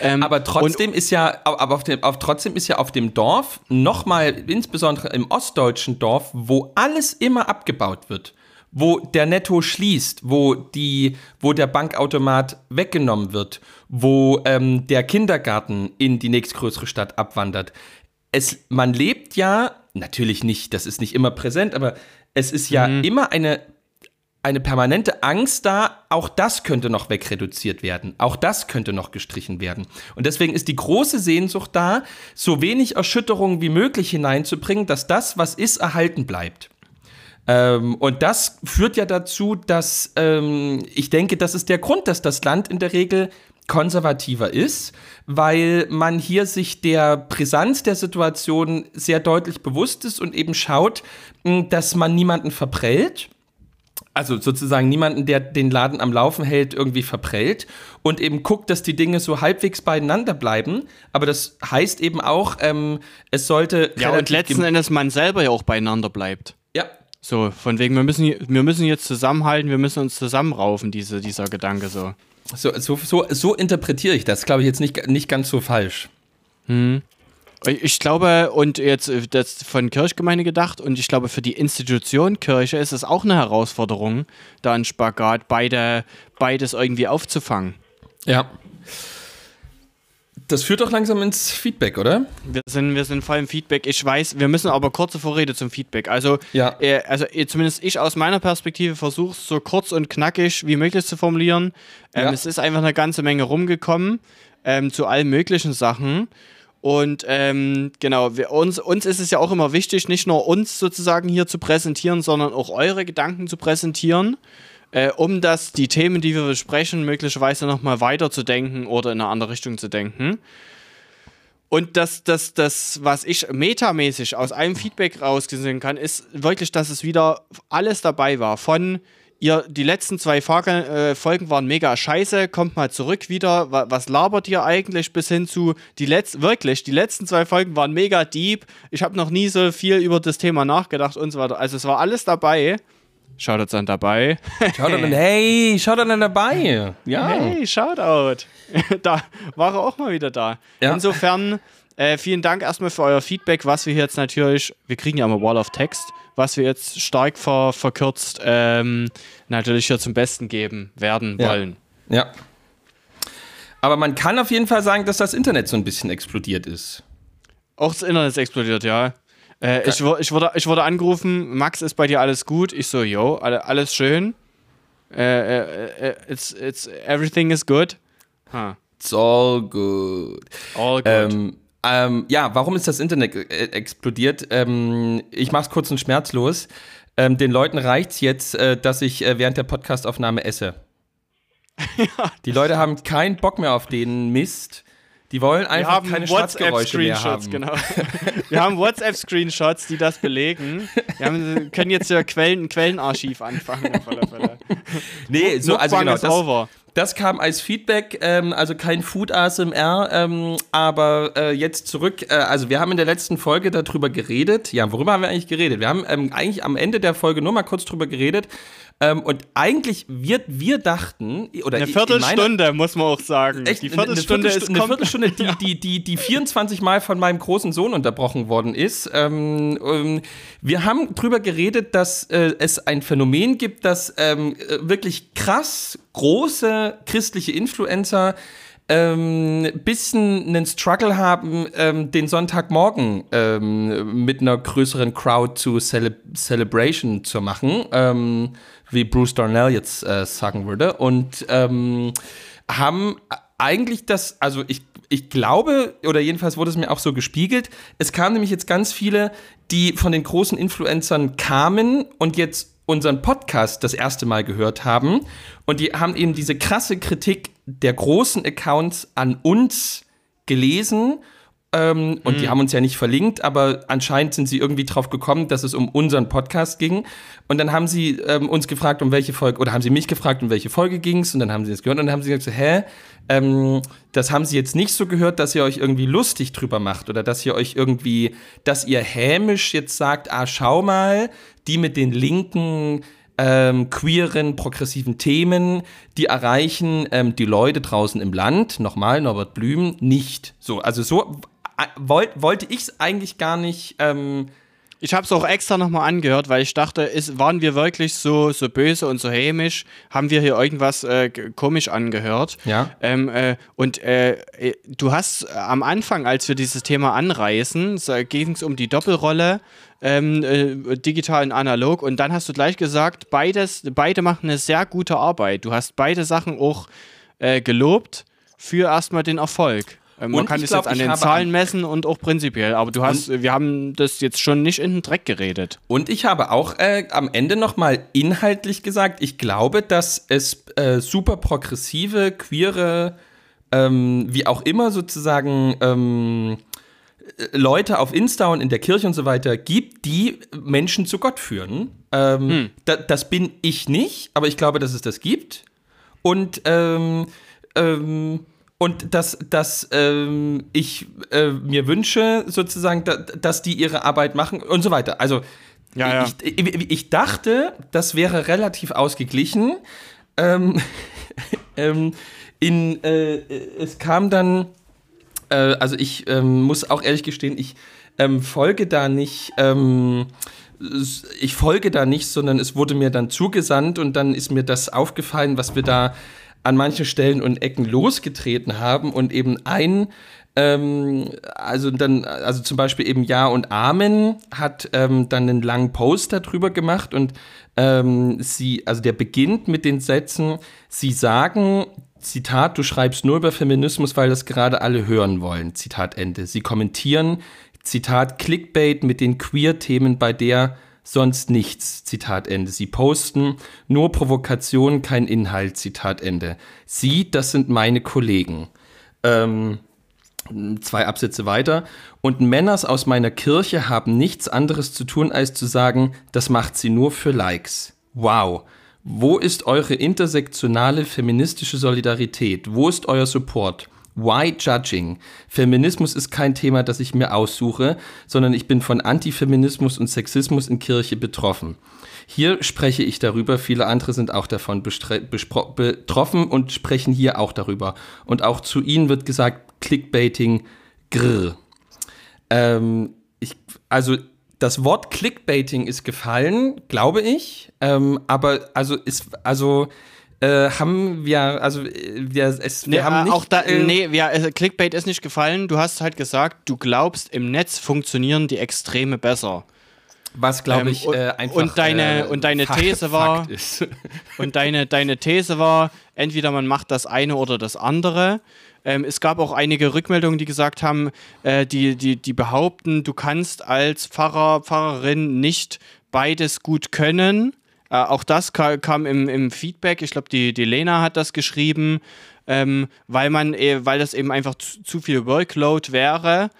Ja. Ähm, aber trotzdem ist ja, aber auf dem, auf, trotzdem ist ja auf dem Dorf, nochmal insbesondere im ostdeutschen Dorf, wo alles immer abgebaut wird, wo der Netto schließt, wo, die, wo der Bankautomat weggenommen wird, wo ähm, der Kindergarten in die nächstgrößere Stadt abwandert. Es, man lebt ja, natürlich nicht, das ist nicht immer präsent, aber es ist ja mhm. immer eine, eine permanente Angst da, auch das könnte noch wegreduziert werden, auch das könnte noch gestrichen werden. Und deswegen ist die große Sehnsucht da, so wenig Erschütterung wie möglich hineinzubringen, dass das, was ist, erhalten bleibt. Ähm, und das führt ja dazu, dass ähm, ich denke, das ist der Grund, dass das Land in der Regel konservativer ist, weil man hier sich der Brisanz der Situation sehr deutlich bewusst ist und eben schaut, dass man niemanden verprellt. Also sozusagen niemanden, der den Laden am Laufen hält, irgendwie verprellt und eben guckt, dass die Dinge so halbwegs beieinander bleiben. Aber das heißt eben auch, ähm, es sollte. Ja, und letzten Endes man selber ja auch beieinander bleibt. So, von wegen, wir müssen, wir müssen jetzt zusammenhalten, wir müssen uns zusammenraufen, diese, dieser Gedanke so. So, so, so, so interpretiere ich das, glaube ich, jetzt nicht, nicht ganz so falsch. Hm. Ich glaube, und jetzt äh, das von Kirchgemeinde gedacht, und ich glaube, für die Institution Kirche ist es auch eine Herausforderung, da ein Spagat, beide, beides irgendwie aufzufangen. Ja. Das führt doch langsam ins Feedback, oder? Wir sind, wir sind voll im Feedback. Ich weiß, wir müssen aber kurze Vorrede zum Feedback. Also, ja. äh, also äh, zumindest ich aus meiner Perspektive versuche es so kurz und knackig wie möglich zu formulieren. Ähm, ja. Es ist einfach eine ganze Menge rumgekommen ähm, zu allen möglichen Sachen. Und ähm, genau, wir, uns, uns ist es ja auch immer wichtig, nicht nur uns sozusagen hier zu präsentieren, sondern auch eure Gedanken zu präsentieren äh, um das, die Themen, die wir besprechen, möglicherweise nochmal weiterzudenken oder in eine andere Richtung zu denken. Und das, das, das, was ich metamäßig aus einem Feedback rausgesehen kann, ist wirklich, dass es wieder alles dabei war. Von ihr, die letzten zwei äh, Folgen waren mega scheiße, kommt mal zurück wieder, was labert ihr eigentlich, bis hin zu, die letzten, wirklich, die letzten zwei Folgen waren mega deep, ich habe noch nie so viel über das Thema nachgedacht und so weiter. Also es war alles dabei. Shoutouts an dabei. Shoutout an, hey, Shoutout an dabei. Ja. Hey, Shoutout. da war er auch mal wieder da. Ja. Insofern, äh, vielen Dank erstmal für euer Feedback, was wir jetzt natürlich, wir kriegen ja immer Wall of Text, was wir jetzt stark ver, verkürzt ähm, natürlich hier zum Besten geben werden ja. wollen. Ja. Aber man kann auf jeden Fall sagen, dass das Internet so ein bisschen explodiert ist. Auch das Internet ist explodiert, ja. Äh, ich, ich, wurde, ich wurde angerufen, Max, ist bei dir alles gut? Ich so, yo, alles schön. Äh, äh, äh, it's, it's, everything is good. Huh. It's all good. All good. Ähm, ähm, ja, warum ist das Internet äh, explodiert? Ähm, ich mach's kurz und schmerzlos. Ähm, den Leuten reicht's jetzt, äh, dass ich während der Podcastaufnahme esse. ja. Die Leute haben keinen Bock mehr auf den Mist. Die wollen einfach keine Schmatzgeräusche mehr haben. Genau. Wir haben WhatsApp-Screenshots, die das belegen. Wir haben, können jetzt ja Quellen, ein Quellenarchiv anfangen. nee, so, also genau, das, das kam als Feedback, ähm, also kein Food ASMR, ähm, aber äh, jetzt zurück, äh, also wir haben in der letzten Folge darüber geredet. Ja, worüber haben wir eigentlich geredet? Wir haben ähm, eigentlich am Ende der Folge nur mal kurz drüber geredet, ähm, und eigentlich, wir, wir dachten, oder eine Viertelstunde, meiner, muss man auch sagen. Echt, die Viertelstunde, eine, Viertelstunde, eine Viertelstunde, die, ja. die, die, die 24 Mal von meinem großen Sohn unterbrochen worden ist. Ähm, ähm, wir haben drüber geredet, dass äh, es ein Phänomen gibt, dass ähm, wirklich krass große christliche Influencer ähm, bisschen einen Struggle haben, ähm, den Sonntagmorgen ähm, mit einer größeren Crowd zu Cele Celebration zu machen. Ähm, wie Bruce Darnell jetzt äh, sagen würde. Und ähm, haben eigentlich das, also ich, ich glaube, oder jedenfalls wurde es mir auch so gespiegelt, es kamen nämlich jetzt ganz viele, die von den großen Influencern kamen und jetzt unseren Podcast das erste Mal gehört haben. Und die haben eben diese krasse Kritik der großen Accounts an uns gelesen ähm, und mhm. die haben uns ja nicht verlinkt, aber anscheinend sind sie irgendwie drauf gekommen, dass es um unseren Podcast ging. Und dann haben sie ähm, uns gefragt, um welche Folge, oder haben sie mich gefragt, um welche Folge ging es. Und dann haben sie es gehört und dann haben sie gesagt, hä, ähm, das haben sie jetzt nicht so gehört, dass ihr euch irgendwie lustig drüber macht oder dass ihr euch irgendwie, dass ihr hämisch jetzt sagt, ah, schau mal, die mit den linken ähm, queeren, progressiven Themen, die erreichen ähm, die Leute draußen im Land, nochmal Norbert Blüm, nicht. So, also so wollt, wollte ich es eigentlich gar nicht. Ähm, ich habe es auch extra nochmal angehört, weil ich dachte, ist, waren wir wirklich so, so böse und so hämisch? Haben wir hier irgendwas äh, komisch angehört? Ja. Ähm, äh, und äh, äh du hast am Anfang, als wir dieses Thema anreißen, ging es um die Doppelrolle ähm, äh, digital und analog. Und dann hast du gleich gesagt, beides, beide machen eine sehr gute Arbeit. Du hast beide Sachen auch äh, gelobt für erstmal den Erfolg. Ähm, man kann das glaub, jetzt an den Zahlen messen und auch prinzipiell, aber du hast, wir haben das jetzt schon nicht in den Dreck geredet. Und ich habe auch äh, am Ende nochmal inhaltlich gesagt, ich glaube, dass es äh, super progressive, queere, ähm, wie auch immer sozusagen, ähm, Leute auf Insta und in der Kirche und so weiter gibt, die Menschen zu Gott führen. Ähm, hm. da, das bin ich nicht, aber ich glaube, dass es das gibt. Und ähm, ähm, und dass, dass ähm, ich äh, mir wünsche, sozusagen, da, dass die ihre Arbeit machen und so weiter. Also ja, ja. Ich, ich, ich, dachte, das wäre relativ ausgeglichen. Ähm, ähm, in, äh, es kam dann, äh, also ich ähm, muss auch ehrlich gestehen, ich ähm, folge da nicht ähm, ich folge da nicht, sondern es wurde mir dann zugesandt und dann ist mir das aufgefallen, was wir da an manchen Stellen und Ecken losgetreten haben und eben ein ähm, also dann, also zum Beispiel eben Ja und Amen hat ähm, dann einen langen Post darüber gemacht und ähm, sie, also der beginnt mit den Sätzen, sie sagen, Zitat, du schreibst nur über Feminismus, weil das gerade alle hören wollen, Zitat Ende. Sie kommentieren, Zitat, Clickbait mit den Queer-Themen bei der sonst nichts, Zitat Ende. Sie posten nur Provokation, kein Inhalt, Zitat Ende. Sie, das sind meine Kollegen. Ähm, zwei Absätze weiter. Und Männers aus meiner Kirche haben nichts anderes zu tun, als zu sagen, das macht sie nur für Likes. Wow. Wo ist eure intersektionale feministische Solidarität? Wo ist euer Support? Why Judging? Feminismus ist kein Thema, das ich mir aussuche, sondern ich bin von Antifeminismus und Sexismus in Kirche betroffen. Hier spreche ich darüber, viele andere sind auch davon betroffen und sprechen hier auch darüber. Und auch zu ihnen wird gesagt, Clickbaiting, grrr. Ähm, ich, also das Wort Clickbaiting ist gefallen, glaube ich, ähm, aber also ist, also äh, haben wir, also wir, es, wir nee, haben nicht. Auch da, äh, nee, wir, äh, Clickbait ist nicht gefallen. Du hast halt gesagt, du glaubst, im Netz funktionieren die Extreme besser. Was glaube ich ähm, äh, einfach und deine äh, und deine Fakt, These war und deine deine These war entweder man macht das eine oder das andere. Ähm, es gab auch einige Rückmeldungen, die gesagt haben, äh, die die die behaupten, du kannst als Pfarrer Pfarrerin nicht beides gut können äh, auch das kam im, im Feedback. Ich glaube, die, die Lena hat das geschrieben, ähm, weil man, äh, weil das eben einfach zu, zu viel Workload wäre.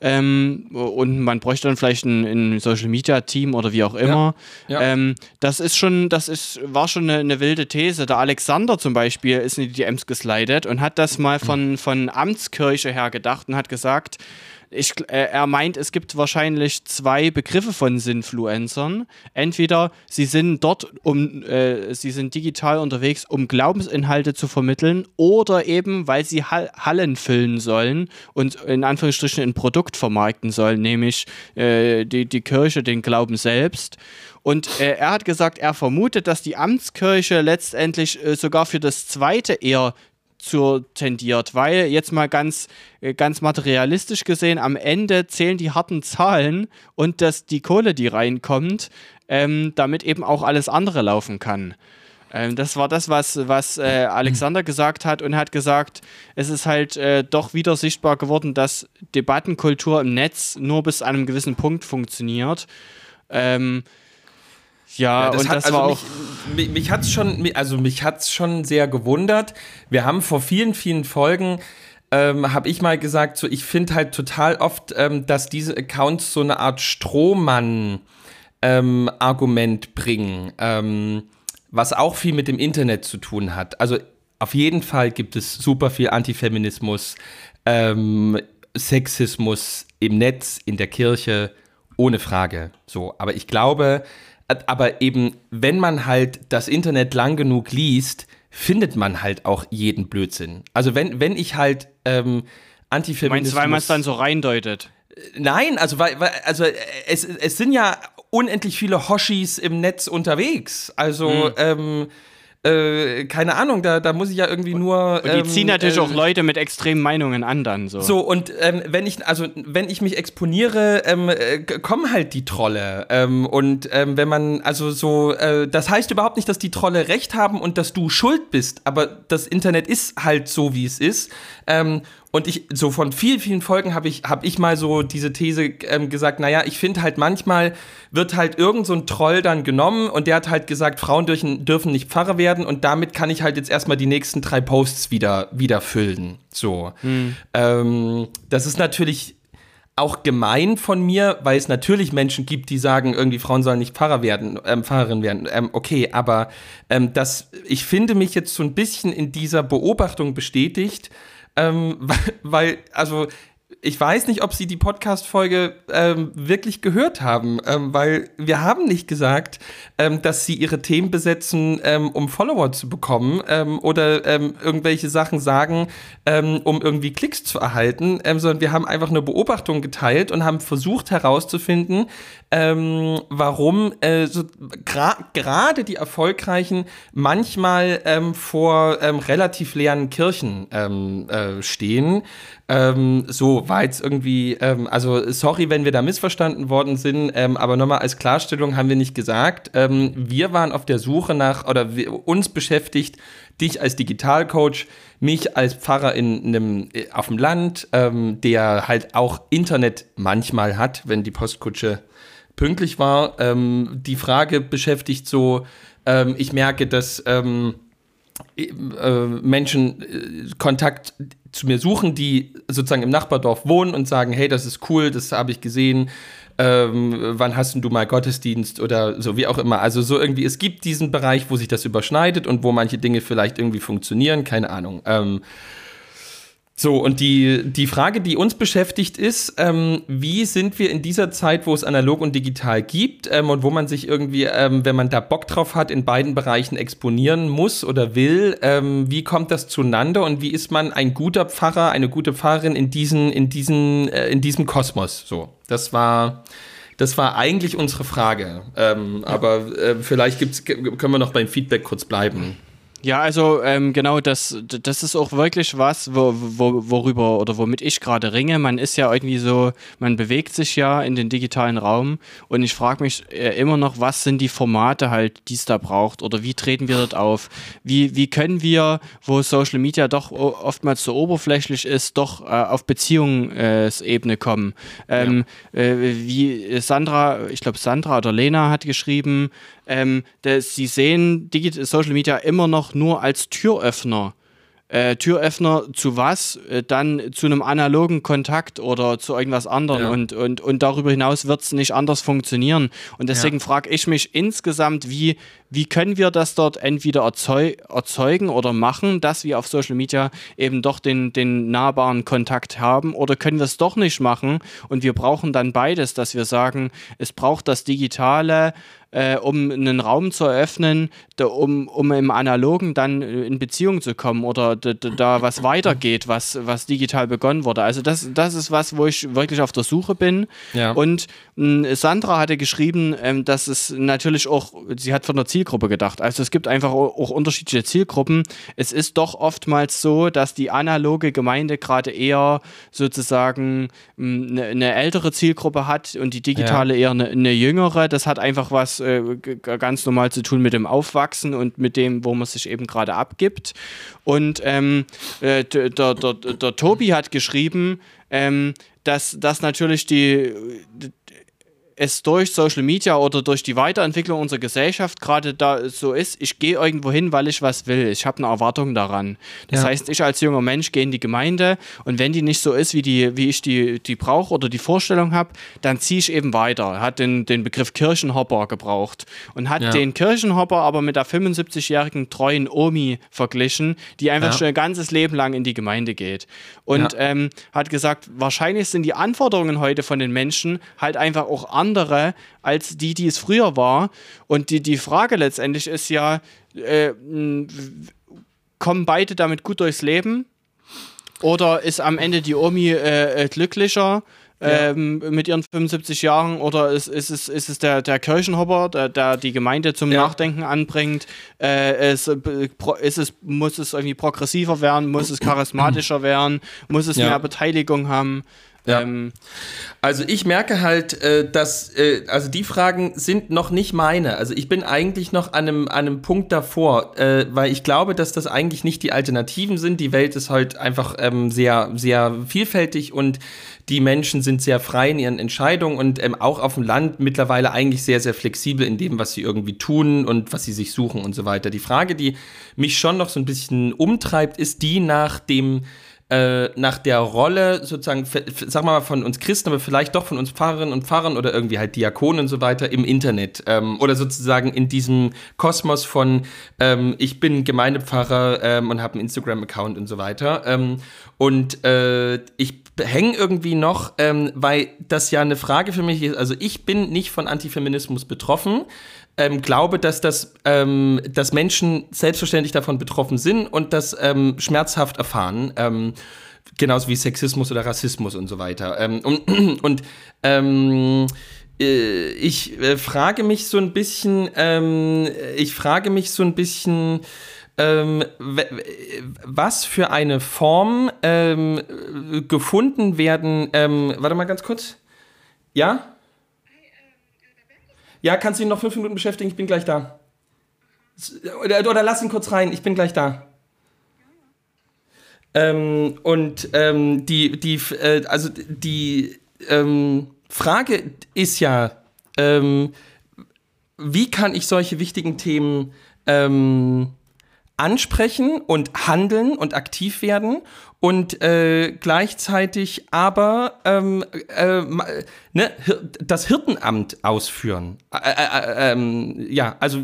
Ähm, und man bräuchte dann vielleicht ein, ein, Social Media Team oder wie auch immer. Ja, ja. Ähm, das ist schon, das ist, war schon eine, eine, wilde These. Der Alexander zum Beispiel ist in die DMs geslidet und hat das mal von, von Amtskirche her gedacht und hat gesagt, ich, äh, er meint, es gibt wahrscheinlich zwei Begriffe von Sinfluencern. Entweder sie sind dort, um, äh, sie sind digital unterwegs, um Glaubensinhalte zu vermitteln, oder eben, weil sie Hall Hallen füllen sollen und in Anführungsstrichen ein Produkt vermarkten sollen, nämlich äh, die, die Kirche, den Glauben selbst. Und äh, er hat gesagt, er vermutet, dass die Amtskirche letztendlich äh, sogar für das zweite eher zu tendiert, weil jetzt mal ganz, äh, ganz materialistisch gesehen, am Ende zählen die harten Zahlen und dass die Kohle, die reinkommt, ähm, damit eben auch alles andere laufen kann. Ähm, das war das, was, was äh, Alexander gesagt hat und hat gesagt, es ist halt äh, doch wieder sichtbar geworden, dass Debattenkultur im Netz nur bis einem gewissen Punkt funktioniert. Ähm, ja, ja das und hat, das also war auch. Mich, mich hat es schon, also mich hat's schon sehr gewundert. Wir haben vor vielen, vielen Folgen ähm, habe ich mal gesagt, so ich finde halt total oft, ähm, dass diese Accounts so eine Art Strohmann-Argument ähm, bringen, ähm, was auch viel mit dem Internet zu tun hat. Also auf jeden Fall gibt es super viel Antifeminismus, ähm, Sexismus im Netz, in der Kirche, ohne Frage. So, aber ich glaube, aber eben, wenn man halt das Internet lang genug liest, findet man halt auch jeden Blödsinn. Also wenn, wenn ich halt ähm, Antifeminismus... Meinst du, weil man es dann so reindeutet? Nein, also weil, weil also es, es sind ja unendlich viele Hoshis im Netz unterwegs. Also mhm. ähm, äh, keine Ahnung, da, da muss ich ja irgendwie nur. Und die ziehen ähm, natürlich äh, auch Leute mit extremen Meinungen an dann so. So, und ähm, wenn ich, also wenn ich mich exponiere, ähm, äh, kommen halt die Trolle. Ähm, und ähm, wenn man, also so, äh, das heißt überhaupt nicht, dass die Trolle recht haben und dass du schuld bist, aber das Internet ist halt so, wie es ist. Und ich, so von vielen, vielen Folgen habe ich, hab ich mal so diese These ähm, gesagt, naja, ich finde halt manchmal wird halt irgend so ein Troll dann genommen und der hat halt gesagt, Frauen dürfen, dürfen nicht Pfarrer werden und damit kann ich halt jetzt erstmal die nächsten drei Posts wieder, wieder füllen. So. Mhm. Ähm, das ist natürlich auch gemein von mir, weil es natürlich Menschen gibt, die sagen, irgendwie Frauen sollen nicht Pfarrer werden, ähm, Pfarrerin werden. Ähm, okay, aber ähm, das, ich finde mich jetzt so ein bisschen in dieser Beobachtung bestätigt, ähm, weil, also ich weiß nicht, ob Sie die Podcast-Folge ähm, wirklich gehört haben, ähm, weil wir haben nicht gesagt, ähm, dass Sie Ihre Themen besetzen, ähm, um Follower zu bekommen ähm, oder ähm, irgendwelche Sachen sagen, um irgendwie Klicks zu erhalten, sondern wir haben einfach eine Beobachtung geteilt und haben versucht herauszufinden, warum äh, so, gerade die Erfolgreichen manchmal vor relativ leeren Kirchen äh, stehen ähm, so war jetzt irgendwie, ähm, also sorry, wenn wir da missverstanden worden sind, ähm, aber nochmal als Klarstellung haben wir nicht gesagt. Ähm, wir waren auf der Suche nach, oder wir, uns beschäftigt, dich als Digitalcoach, mich als Pfarrer in einem, äh, auf dem Land, ähm, der halt auch Internet manchmal hat, wenn die Postkutsche pünktlich war. Ähm, die Frage beschäftigt so, ich merke, dass äh, Menschen äh, Kontakt zu mir suchen, die sozusagen im Nachbardorf wohnen und sagen, hey, das ist cool, das habe ich gesehen. Ähm, wann hast du mal Gottesdienst oder so, wie auch immer. Also so irgendwie, es gibt diesen Bereich, wo sich das überschneidet und wo manche Dinge vielleicht irgendwie funktionieren, keine Ahnung. Ähm, so, und die, die Frage, die uns beschäftigt, ist, ähm, wie sind wir in dieser Zeit, wo es analog und digital gibt ähm, und wo man sich irgendwie, ähm, wenn man da Bock drauf hat, in beiden Bereichen exponieren muss oder will, ähm, wie kommt das zueinander und wie ist man ein guter Pfarrer, eine gute Pfarrerin in, diesen, in, diesen, äh, in diesem Kosmos? So, das war. Das war eigentlich unsere Frage. Ähm, aber äh, vielleicht gibt's, können wir noch beim Feedback kurz bleiben. Ja, also ähm, genau, das, das ist auch wirklich was, wo, wo, worüber oder womit ich gerade ringe. Man ist ja irgendwie so, man bewegt sich ja in den digitalen Raum und ich frage mich äh, immer noch, was sind die Formate halt, die es da braucht oder wie treten wir dort auf? Wie, wie können wir, wo Social Media doch oftmals so oberflächlich ist, doch äh, auf Beziehungsebene kommen? Ähm, ja. äh, wie Sandra, ich glaube Sandra oder Lena hat geschrieben, ähm, dass sie sehen Digital Social Media immer noch nur als Türöffner äh, Türöffner zu was? Äh, dann zu einem analogen Kontakt oder zu irgendwas anderem. Ja. Und, und, und darüber hinaus wird es nicht anders funktionieren. Und deswegen ja. frage ich mich insgesamt, wie, wie können wir das dort entweder erzeu erzeugen oder machen, dass wir auf Social Media eben doch den, den nahbaren Kontakt haben? Oder können wir es doch nicht machen? Und wir brauchen dann beides, dass wir sagen, es braucht das Digitale, äh, um einen Raum zu eröffnen, da, um, um im Analogen dann in Beziehung zu kommen oder da was weitergeht, was, was digital begonnen wurde. Also das, das ist was, wo ich wirklich auf der Suche bin. Ja. Und mh, Sandra hatte geschrieben, ähm, dass es natürlich auch, sie hat von der Zielgruppe gedacht. Also es gibt einfach auch, unterschiedliche Zielgruppen. Es ist doch oftmals so, dass die analoge Gemeinde gerade eher sozusagen eine, eine, ältere Zielgruppe hat und die digitale ja. eher eine, eine, jüngere. Das hat einfach was äh, ganz normal zu tun mit dem Aufwachsen und mit dem, wo man sich eben gerade abgibt. Und ähm, äh, der, der, der, der, Tobi hat geschrieben, ähm, dass, dass natürlich die, es durch Social Media oder durch die Weiterentwicklung unserer Gesellschaft gerade da so ist, ich gehe irgendwo hin, weil ich was will. Ich habe eine Erwartung daran. Das ja. heißt, ich als junger Mensch gehe in die Gemeinde und wenn die nicht so ist, wie, die, wie ich die, die brauche oder die Vorstellung habe, dann ziehe ich eben weiter. Er hat den, den Begriff Kirchenhopper gebraucht und hat ja. den Kirchenhopper aber mit der 75-jährigen treuen Omi verglichen, die einfach ja. schon ein ganzes Leben lang in die Gemeinde geht. Und ähm, hat gesagt, wahrscheinlich sind die Anforderungen heute von den Menschen halt einfach auch anders andere als die, die es früher war. Und die, die Frage letztendlich ist ja, äh, kommen beide damit gut durchs Leben? Oder ist am Ende die Omi äh, äh glücklicher? Ja. Ähm, mit ihren 75 Jahren oder ist, ist, es, ist es der, der Kirchenhopper, der, der die Gemeinde zum ja. Nachdenken anbringt? Äh, ist, ist es, muss es irgendwie progressiver werden? Muss es charismatischer werden? Muss es ja. mehr Beteiligung haben? Ja. Ähm, also ich merke halt, äh, dass, äh, also die Fragen sind noch nicht meine. Also ich bin eigentlich noch an einem, an einem Punkt davor, äh, weil ich glaube, dass das eigentlich nicht die Alternativen sind. Die Welt ist halt einfach ähm, sehr, sehr vielfältig und die Menschen sind sehr frei in ihren Entscheidungen und ähm, auch auf dem Land mittlerweile eigentlich sehr, sehr flexibel in dem, was sie irgendwie tun und was sie sich suchen und so weiter. Die Frage, die mich schon noch so ein bisschen umtreibt, ist die nach dem äh, nach der Rolle sozusagen, sagen wir mal von uns Christen, aber vielleicht doch von uns Pfarrerinnen und Pfarrern oder irgendwie halt Diakonen und so weiter im Internet ähm, oder sozusagen in diesem Kosmos von ähm, ich bin Gemeindepfarrer ähm, und habe einen Instagram-Account und so weiter. Ähm, und äh, ich hänge irgendwie noch, ähm, weil das ja eine Frage für mich ist. Also ich bin nicht von Antifeminismus betroffen ähm, glaube, dass, das, ähm, dass Menschen selbstverständlich davon betroffen sind und das ähm, schmerzhaft erfahren. Ähm, genauso wie Sexismus oder Rassismus und so weiter. Ähm, und und ähm, äh, ich äh, frage mich so ein bisschen, ich frage mich so ein bisschen, was für eine Form gefunden werden. warte mal ganz kurz. Ja? Ja, kannst du ihn noch fünf Minuten beschäftigen? Ich bin gleich da. Oder, oder lass ihn kurz rein, ich bin gleich da. Ähm, und ähm, die, die, äh, also die ähm, Frage ist ja, ähm, wie kann ich solche wichtigen Themen ähm, ansprechen und handeln und aktiv werden und äh, gleichzeitig aber ähm, äh, ne, das Hirtenamt ausführen. Äh, äh, äh ja, also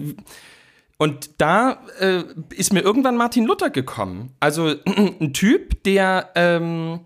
und da äh, ist mir irgendwann Martin Luther gekommen. Also ein Typ, der ähm,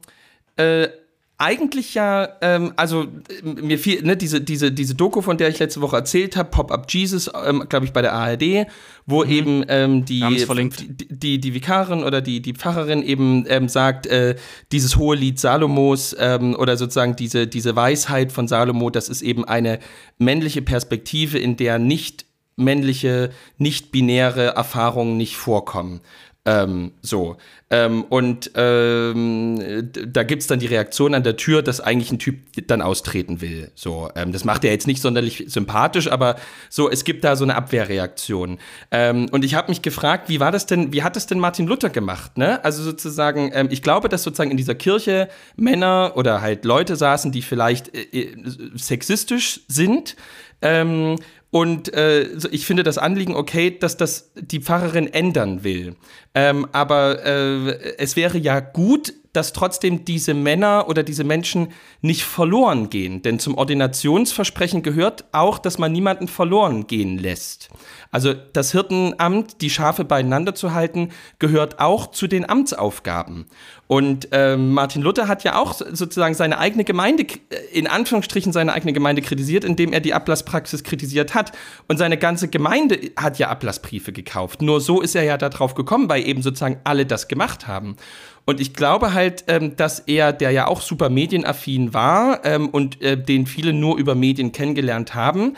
eigentlich ja, ähm, also mir fiel, ne, diese, diese, diese Doku, von der ich letzte Woche erzählt habe, Pop-Up Jesus, ähm, glaube ich, bei der ARD, wo mhm. eben ähm, die, die, die, die Vikarin oder die, die Pfarrerin eben ähm, sagt, äh, dieses hohe Lied Salomos ähm, oder sozusagen diese, diese Weisheit von Salomo, das ist eben eine männliche Perspektive, in der nicht männliche, nicht-binäre Erfahrungen nicht vorkommen. Ähm, so. Ähm, und ähm, da gibt es dann die Reaktion an der Tür, dass eigentlich ein Typ dann austreten will. So, ähm, das macht er jetzt nicht sonderlich sympathisch, aber so, es gibt da so eine Abwehrreaktion. Ähm, und ich habe mich gefragt, wie war das denn, wie hat das denn Martin Luther gemacht? Ne? Also sozusagen, ähm, ich glaube, dass sozusagen in dieser Kirche Männer oder halt Leute saßen, die vielleicht äh, äh sexistisch sind. Ähm, und äh, ich finde das Anliegen okay, dass das die Pfarrerin ändern will. Ähm, aber äh, es wäre ja gut, dass trotzdem diese Männer oder diese Menschen nicht verloren gehen. Denn zum Ordinationsversprechen gehört auch, dass man niemanden verloren gehen lässt. Also das Hirtenamt, die Schafe beieinander zu halten, gehört auch zu den Amtsaufgaben. Und ähm, Martin Luther hat ja auch sozusagen seine eigene Gemeinde, in Anführungsstrichen seine eigene Gemeinde kritisiert, indem er die Ablasspraxis kritisiert hat. Und seine ganze Gemeinde hat ja Ablassbriefe gekauft. Nur so ist er ja darauf gekommen, weil eben sozusagen alle das gemacht haben. Und ich glaube halt, ähm, dass er, der ja auch super medienaffin war ähm, und äh, den viele nur über Medien kennengelernt haben,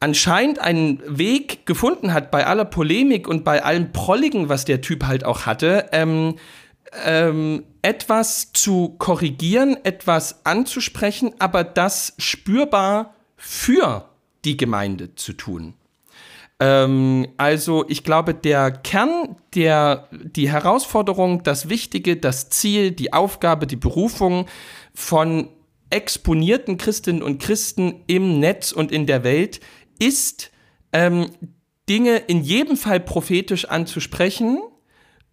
anscheinend einen Weg gefunden hat bei aller Polemik und bei allem Prolligen, was der Typ halt auch hatte, ähm, ähm, etwas zu korrigieren, etwas anzusprechen, aber das spürbar für die Gemeinde zu tun. Ähm, also ich glaube, der Kern, der, die Herausforderung, das Wichtige, das Ziel, die Aufgabe, die Berufung von exponierten Christinnen und Christen im Netz und in der Welt ist, ähm, Dinge in jedem Fall prophetisch anzusprechen,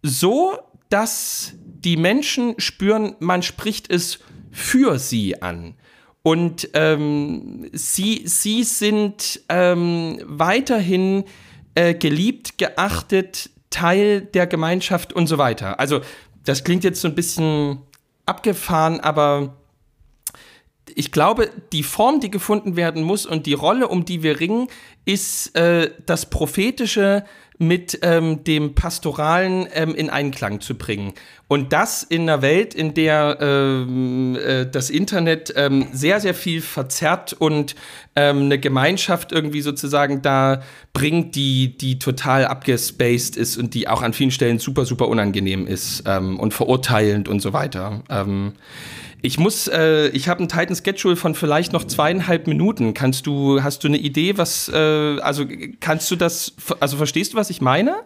so dass die Menschen spüren, man spricht es für sie an. Und ähm, sie, sie sind ähm, weiterhin äh, geliebt, geachtet, Teil der Gemeinschaft und so weiter. Also das klingt jetzt so ein bisschen abgefahren, aber ich glaube, die Form, die gefunden werden muss und die Rolle, um die wir ringen, ist äh, das Prophetische mit ähm, dem Pastoralen ähm, in Einklang zu bringen. Und das in einer Welt, in der ähm, äh, das Internet ähm, sehr, sehr viel verzerrt und ähm, eine Gemeinschaft irgendwie sozusagen da bringt, die, die total abgespaced ist und die auch an vielen Stellen super, super unangenehm ist ähm, und verurteilend und so weiter. Ich muss, äh, ich habe einen Titan Schedule von vielleicht noch zweieinhalb Minuten. Kannst du, hast du eine Idee, was, äh, also kannst du das, also verstehst du, was ich meine?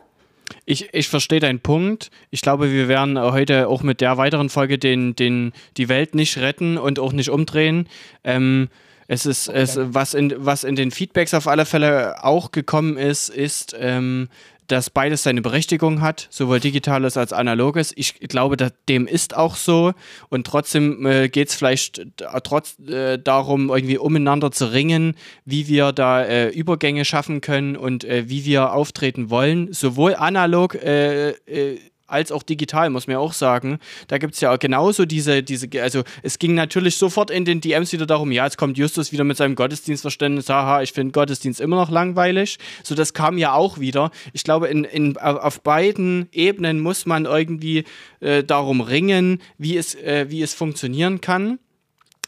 Ich, ich verstehe deinen Punkt. Ich glaube, wir werden heute auch mit der weiteren Folge den, den, die Welt nicht retten und auch nicht umdrehen. Ähm, es ist, okay. es, was, in, was in den Feedbacks auf alle Fälle auch gekommen ist, ist, ähm, dass beides seine Berechtigung hat, sowohl digitales als analoges. Ich glaube, dem ist auch so. Und trotzdem äh, geht es vielleicht trotz äh, darum, irgendwie umeinander zu ringen, wie wir da äh, Übergänge schaffen können und äh, wie wir auftreten wollen, sowohl analog äh, äh, als auch digital, muss man ja auch sagen. Da gibt es ja genauso diese, diese, also es ging natürlich sofort in den DMs wieder darum, ja, jetzt kommt Justus wieder mit seinem Gottesdienstverständnis, haha, ich finde Gottesdienst immer noch langweilig. So, das kam ja auch wieder. Ich glaube, in, in, auf beiden Ebenen muss man irgendwie äh, darum ringen, wie es, äh, wie es funktionieren kann.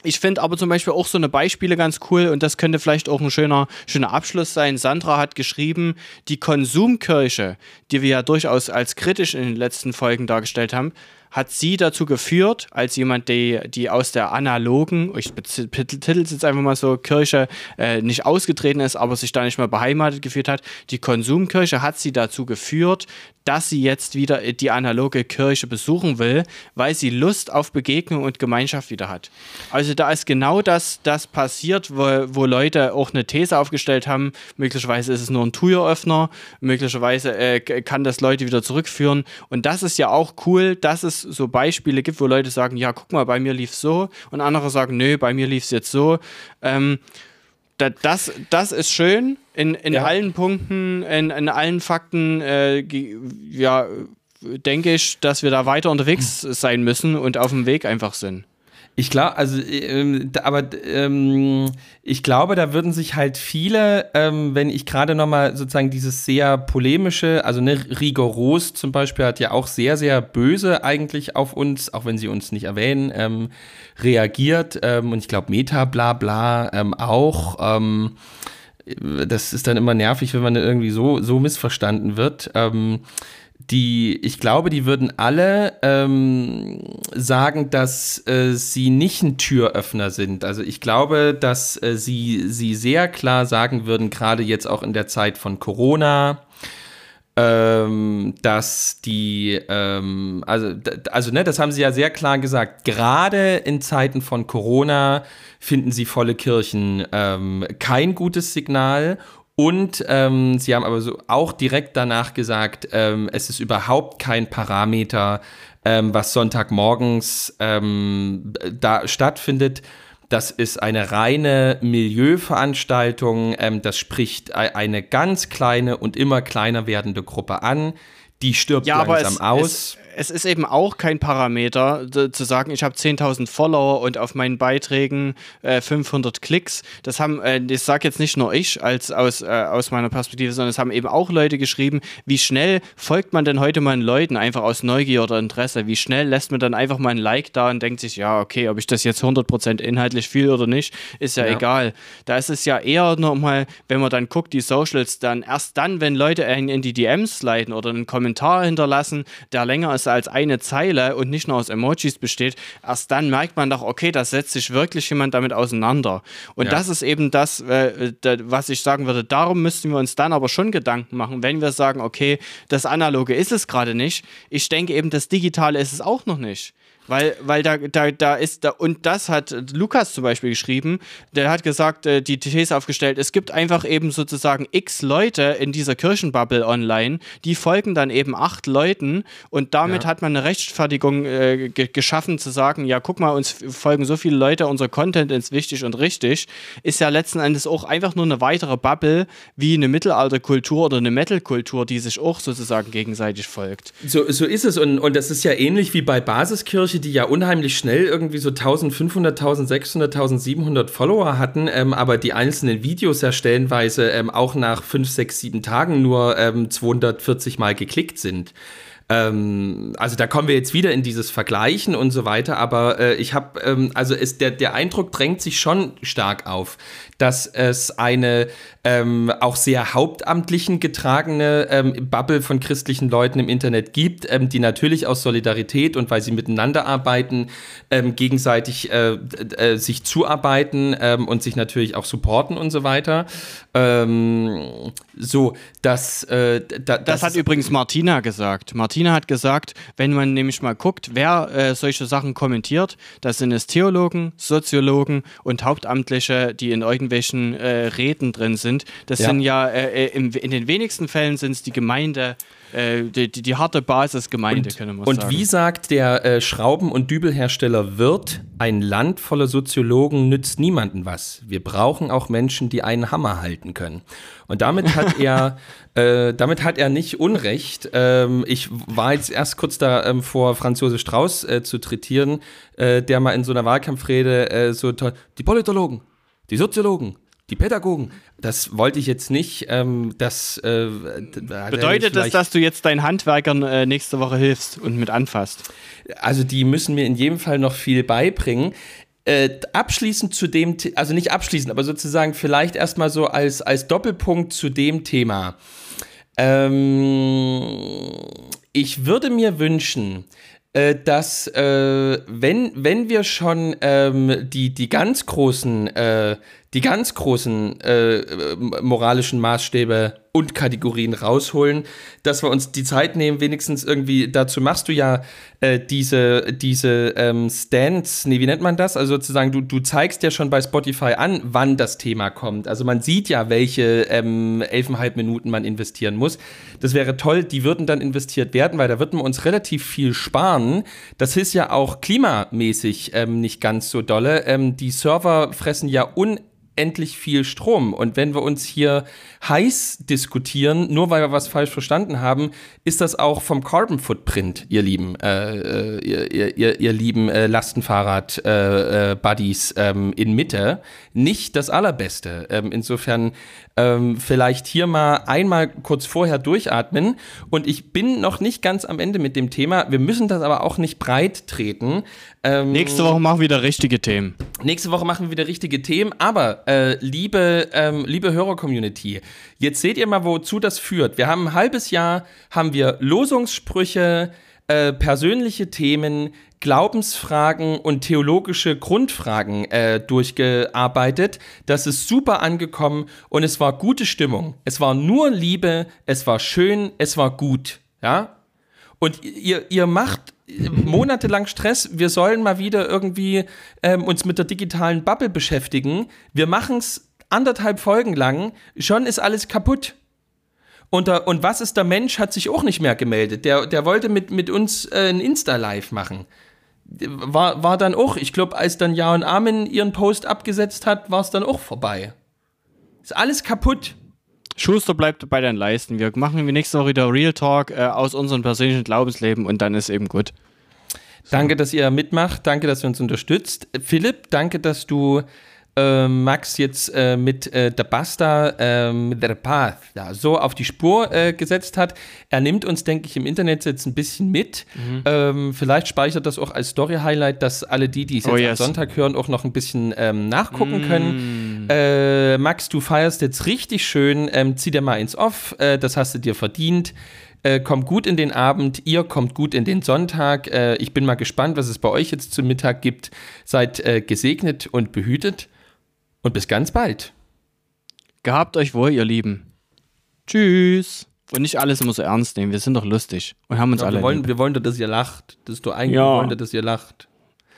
Ich finde aber zum Beispiel auch so eine Beispiele ganz cool und das könnte vielleicht auch ein schöner, schöner Abschluss sein. Sandra hat geschrieben, die Konsumkirche, die wir ja durchaus als kritisch in den letzten Folgen dargestellt haben, hat sie dazu geführt, als jemand, die, die aus der analogen, ich betitel es jetzt einfach mal so, Kirche äh, nicht ausgetreten ist, aber sich da nicht mehr beheimatet gefühlt hat, die Konsumkirche hat sie dazu geführt, dass sie jetzt wieder die analoge Kirche besuchen will, weil sie Lust auf Begegnung und Gemeinschaft wieder hat. Also da ist genau das, das passiert, wo, wo Leute auch eine These aufgestellt haben, möglicherweise ist es nur ein Türöffner, möglicherweise äh, kann das Leute wieder zurückführen. Und das ist ja auch cool, dass es so Beispiele gibt, wo Leute sagen, ja, guck mal, bei mir lief es so und andere sagen, nö, bei mir lief es jetzt so. Ähm, das, das ist schön in, in ja. allen Punkten, in, in allen Fakten, äh, ja, denke ich, dass wir da weiter unterwegs sein müssen und auf dem Weg einfach sind. Ich glaube, also, ähm, aber ähm, ich glaube, da würden sich halt viele, ähm, wenn ich gerade nochmal sozusagen dieses sehr polemische, also ne, rigoros zum Beispiel hat ja auch sehr, sehr böse eigentlich auf uns, auch wenn sie uns nicht erwähnen, ähm, reagiert. Ähm, und ich glaube, Meta, bla, bla, ähm, auch. das ist dann immer nervig, wenn man irgendwie so, so missverstanden wird. Ähm, die, ich glaube, die würden alle ähm, sagen, dass äh, sie nicht ein Türöffner sind. Also ich glaube, dass äh, sie, sie sehr klar sagen würden, gerade jetzt auch in der Zeit von Corona, ähm, dass die, ähm, also, also ne, das haben sie ja sehr klar gesagt, gerade in Zeiten von Corona finden sie volle Kirchen ähm, kein gutes Signal und ähm, sie haben aber so auch direkt danach gesagt, ähm, es ist überhaupt kein Parameter, ähm, was Sonntagmorgens ähm, da stattfindet. Das ist eine reine Milieuveranstaltung. Ähm, das spricht eine ganz kleine und immer kleiner werdende Gruppe an. Die stirbt ja, langsam es, aus. Es, ist eben auch kein Parameter, zu sagen, ich habe 10.000 Follower und auf meinen Beiträgen äh, 500 Klicks. Das haben, äh, das sage jetzt nicht nur ich als aus, äh, aus meiner Perspektive, sondern es haben eben auch Leute geschrieben, wie schnell folgt man denn heute mal Leuten einfach aus Neugier oder Interesse? Wie schnell lässt man dann einfach mal ein Like da und denkt sich, ja, okay, ob ich das jetzt 100% inhaltlich fühle oder nicht, ist ja, ja, egal. Da ist es ja eher nochmal, wenn man dann guckt, die Socials, dann erst dann, wenn Leute in die DMs leiten oder einen Kommentar hinterlassen, der länger ist das als eine Zeile und nicht nur aus Emojis besteht, erst dann merkt man doch, okay, da setzt sich wirklich jemand damit auseinander. Und ja. das ist eben das, äh, was ich sagen würde. Darum müssten wir uns dann aber schon Gedanken machen, wenn wir sagen, okay, das Analoge ist es gerade nicht. Ich denke eben, das Digitale ist es auch noch nicht. Weil, weil da, da, da ist, da, und das hat Lukas zum Beispiel geschrieben, der hat gesagt, äh, die These aufgestellt, es gibt einfach eben sozusagen x Leute in dieser Kirchenbubble online, die folgen dann eben acht Leuten und damit ja. hat man eine Rechtfertigung äh, geschaffen zu sagen, ja, guck mal, uns folgen so viele Leute, unser Content ist wichtig und richtig, ist ja letzten Endes auch einfach nur eine weitere Bubble wie eine Mittelalterkultur oder eine Metalkultur, die sich auch sozusagen gegenseitig folgt. So, so ist es und, und das ist ja ähnlich wie bei Basiskirche, die ja unheimlich schnell irgendwie so 1500, 1600, 1700 Follower hatten, ähm, aber die einzelnen Videos ja stellenweise ähm, auch nach 5, 6, 7 Tagen nur ähm, 240 Mal geklickt sind. Ähm, also da kommen wir jetzt wieder in dieses Vergleichen und so weiter, aber äh, ich habe, ähm, also es, der, der Eindruck drängt sich schon stark auf, dass es eine ähm, auch sehr hauptamtlichen getragene ähm, Bubble von christlichen Leuten im Internet gibt, ähm, die natürlich aus Solidarität und weil sie miteinander arbeiten, ähm, gegenseitig äh, äh, sich zuarbeiten und sich natürlich auch supporten und so weiter. So, dass äh, da, das, das hat übrigens Martina gesagt. Martina hat gesagt, wenn man nämlich mal guckt, wer äh, solche Sachen kommentiert, das sind es Theologen, Soziologen und Hauptamtliche, die in irgendwelchen äh, Räten drin sind. Das ja. sind ja, äh, äh in, in den wenigsten Fällen sind es die Gemeinde, äh, die, die, die, harte Basisgemeinde, können wir und sagen. Und wie sagt der äh, Schrauben- und Dübelhersteller Wirt, ein Land voller Soziologen nützt niemandem was. Wir brauchen auch Menschen, die einen Hammer halten können. Und damit hat er, äh, damit hat er nicht Unrecht. Ähm, ich war jetzt erst kurz da ähm, vor Franz Josef Strauß äh, zu trittieren, äh, der mal in so einer Wahlkampfrede so toll, die Politologen, die Soziologen, die Pädagogen. Das wollte ich jetzt nicht. Ähm, das äh, bedeutet das, dass du jetzt deinen Handwerkern äh, nächste Woche hilfst und mit anfasst. Also die müssen mir in jedem Fall noch viel beibringen. Äh, abschließend zu dem, also nicht abschließend, aber sozusagen vielleicht erstmal so als, als Doppelpunkt zu dem Thema. Ähm, ich würde mir wünschen, äh, dass äh, wenn, wenn wir schon ähm, die, die ganz großen, äh, die ganz großen äh, moralischen Maßstäbe und Kategorien rausholen, dass wir uns die Zeit nehmen, wenigstens irgendwie, dazu machst du ja äh, diese, diese ähm, Stands, nee, wie nennt man das? Also sozusagen, du, du zeigst ja schon bei Spotify an, wann das Thema kommt. Also man sieht ja, welche ähm, elfeinhalb Minuten man investieren muss. Das wäre toll, die würden dann investiert werden, weil da würden wir uns relativ viel sparen. Das ist ja auch klimamäßig ähm, nicht ganz so dolle. Ähm, die Server fressen ja unendlich endlich viel Strom. Und wenn wir uns hier heiß diskutieren, nur weil wir was falsch verstanden haben, ist das auch vom Carbon Footprint, ihr lieben, äh, äh ihr, ihr, ihr, lieben äh, Lastenfahrrad-Buddies äh, äh ähm, in Mitte, nicht das allerbeste. Ähm, insofern ähm, vielleicht hier mal einmal kurz vorher durchatmen. Und ich bin noch nicht ganz am Ende mit dem Thema. Wir müssen das aber auch nicht breit treten. Ähm, nächste Woche machen wir wieder richtige Themen. Nächste Woche machen wir wieder richtige Themen. Aber äh, liebe, ähm, liebe Hörer-Community, jetzt seht ihr mal, wozu das führt. Wir haben ein halbes Jahr, haben wir Losungssprüche, äh, persönliche Themen, Glaubensfragen und theologische Grundfragen äh, durchgearbeitet. Das ist super angekommen und es war gute Stimmung. Es war nur Liebe, es war schön, es war gut. Ja? Und ihr, ihr macht monatelang Stress. Wir sollen mal wieder irgendwie ähm, uns mit der digitalen Bubble beschäftigen. Wir machen es anderthalb Folgen lang. Schon ist alles kaputt. Und, der, und was ist der Mensch, hat sich auch nicht mehr gemeldet. Der, der wollte mit, mit uns äh, ein Insta-Live machen war, war dann auch, ich glaube, als dann Ja und Amen ihren Post abgesetzt hat, war es dann auch vorbei. Ist alles kaputt. Schuster bleibt bei deinen Leisten. Wir machen nächste Woche wieder Real Talk äh, aus unserem persönlichen Glaubensleben und dann ist eben gut. Danke, dass ihr mitmacht. Danke, dass ihr uns unterstützt. Philipp, danke, dass du äh, Max jetzt äh, mit äh, der Basta, ähm, der Path, ja, so auf die Spur äh, gesetzt hat. Er nimmt uns, denke ich, im Internet jetzt ein bisschen mit. Mhm. Ähm, vielleicht speichert das auch als Story-Highlight, dass alle die, die es oh, jetzt yes. am Sonntag hören, auch noch ein bisschen ähm, nachgucken mm. können. Äh, Max, du feierst jetzt richtig schön. Ähm, zieh dir mal ins Off. Äh, das hast du dir verdient. Äh, kommt gut in den Abend, ihr kommt gut in den Sonntag. Äh, ich bin mal gespannt, was es bei euch jetzt zum Mittag gibt. Seid äh, gesegnet und behütet und bis ganz bald. Gehabt euch wohl, ihr Lieben. Tschüss. Und nicht alles immer so ernst nehmen. Wir sind doch lustig und haben uns Ja, alle wir, wollen, lieb. wir wollen doch, dass ihr lacht. Das ist doch eigentlich, Ja. wir wollen doch, dass ihr lacht.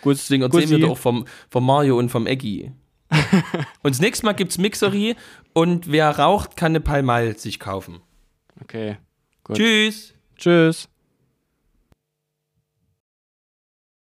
Gut, Deswegen erzählen wir Gussi. doch vom, vom Mario und vom Eggy. und das nächste Mal gibt's Mixery und wer raucht, kann eine Palmal sich kaufen. Okay. Gut. Tschüss. Tschüss.